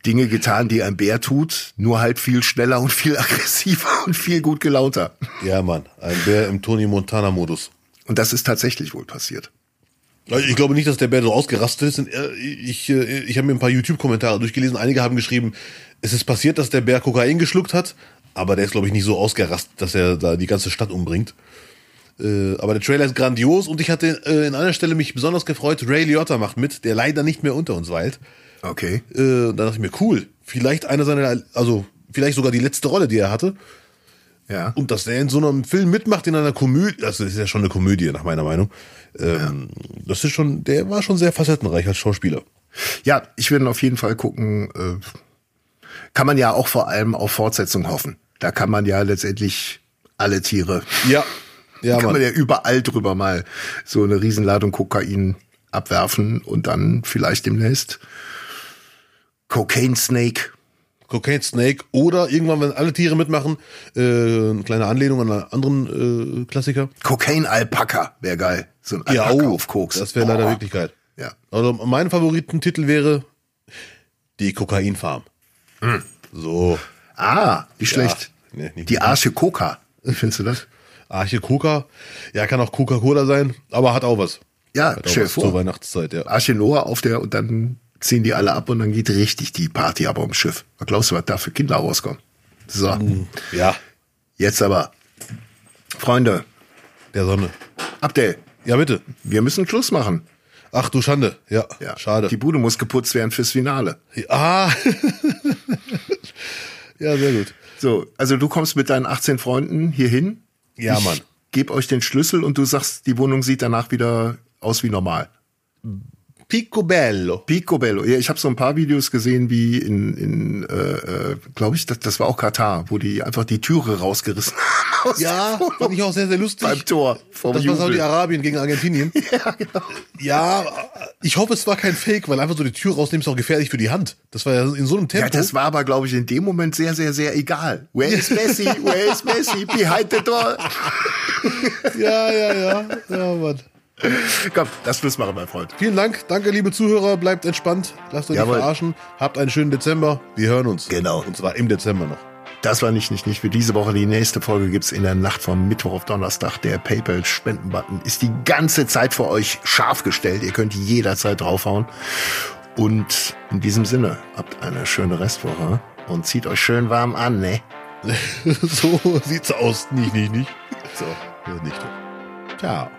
Dinge getan, die ein Bär tut, nur halt viel schneller und viel aggressiver und viel gut gelaunter. Ja, Mann. Ein Bär im Tony Montana-Modus. Und das ist tatsächlich wohl passiert. Also Ich glaube nicht, dass der Bär so ausgerastet ist. Ich, äh, ich habe mir ein paar YouTube-Kommentare durchgelesen. Einige haben geschrieben, es ist passiert, dass der Bär Kokain geschluckt hat, aber der ist, glaube ich, nicht so ausgerastet, dass er da die ganze Stadt umbringt. Äh, Aber der Trailer ist grandios und ich hatte äh, in einer Stelle mich besonders gefreut, Ray Liotta macht mit, der leider nicht mehr unter uns weilt. Okay. Da dachte ich mir, cool, vielleicht eine seiner, also vielleicht sogar die letzte Rolle, die er hatte. Ja. Und dass der in so einem Film mitmacht, in einer Komödie, das ist ja schon eine Komödie, nach meiner Meinung. Ähm, Das ist schon, der war schon sehr facettenreich als Schauspieler. Ja, ich werde auf jeden Fall gucken. Äh, kann man ja auch vor allem auf Fortsetzung hoffen. Da kann man ja letztendlich alle Tiere, Ja, ja, kann man ja überall drüber mal so eine Riesenladung Kokain abwerfen und dann vielleicht demnächst Cocaine Snake. Cocaine Snake oder irgendwann, wenn alle Tiere mitmachen, äh, eine kleine Anlehnung an einen anderen äh, Klassiker. Cocaine Alpaka wäre geil. So ein Ja, Alpaka oh, auf Koks. das wäre leider Boah. wirklich geil. Ja. Also mein Favoritentitel wäre die Kokainfarm. So. Ah, wie schlecht. nee, nicht Die. Arche Coca. Findest du das? Arche Coca. Ja, kann auch Coca-Cola sein, aber hat auch was. Ja, stell dir vor. zur Weihnachtszeit, ja. Arche Noah auf der und dann ziehen die alle ab und dann geht richtig die Party aber ums Schiff. Was glaubst du, was da für Kinder rauskommen? So, Ja, jetzt aber. Freunde, der Sonne. Abdel, Ja, bitte. wir müssen Schluss machen. Ach du Schande. Ja, Ja, schade. Die Bude muss geputzt werden fürs Finale. ah. ja, sehr gut. So, also du kommst mit deinen 18 Freunden hier hin. Ja, ich Mann. Geb euch den Schlüssel und du sagst, die Wohnung sieht danach wieder aus wie normal. Picobello. Picobello. Ja, ich habe so ein paar Videos gesehen, wie in, in äh, äh, glaube ich, das, das war auch Katar, wo die einfach die Türe rausgerissen haben Ja, fand ich auch sehr, sehr lustig. beim Tor vom Das war Jubel. Saudi-Arabien gegen Argentinien. Ja, genau. Ja, ich hoffe, es war kein Fake, weil einfach so die Tür rausnehmen ist auch gefährlich für die Hand. Das war ja in so einem Tempo. Ja, das war aber, glaube ich, in dem Moment sehr, sehr, sehr egal. Where is Messi? Where is Messi? Behind the door. ja, ja, ja. Ja, Mann. Komm, das Schluss machen, mein Freund. Vielen Dank. Danke, liebe Zuhörer. Bleibt entspannt. Lasst euch Jawohl. nicht verarschen. Habt einen schönen Dezember. Wir hören uns. Genau. Und zwar im Dezember noch. Das war nicht, nicht, nicht für diese Woche. Die nächste Folge gibt's in der Nacht vom Mittwoch auf Donnerstag. Der PayPal-Spendenbutton ist die ganze Zeit für euch scharf gestellt. Ihr könnt jederzeit draufhauen. Und in diesem Sinne, habt eine schöne Restwoche und zieht euch schön warm an, ne? so sieht's aus. Nicht, nicht, nicht. So, nicht. Ciao.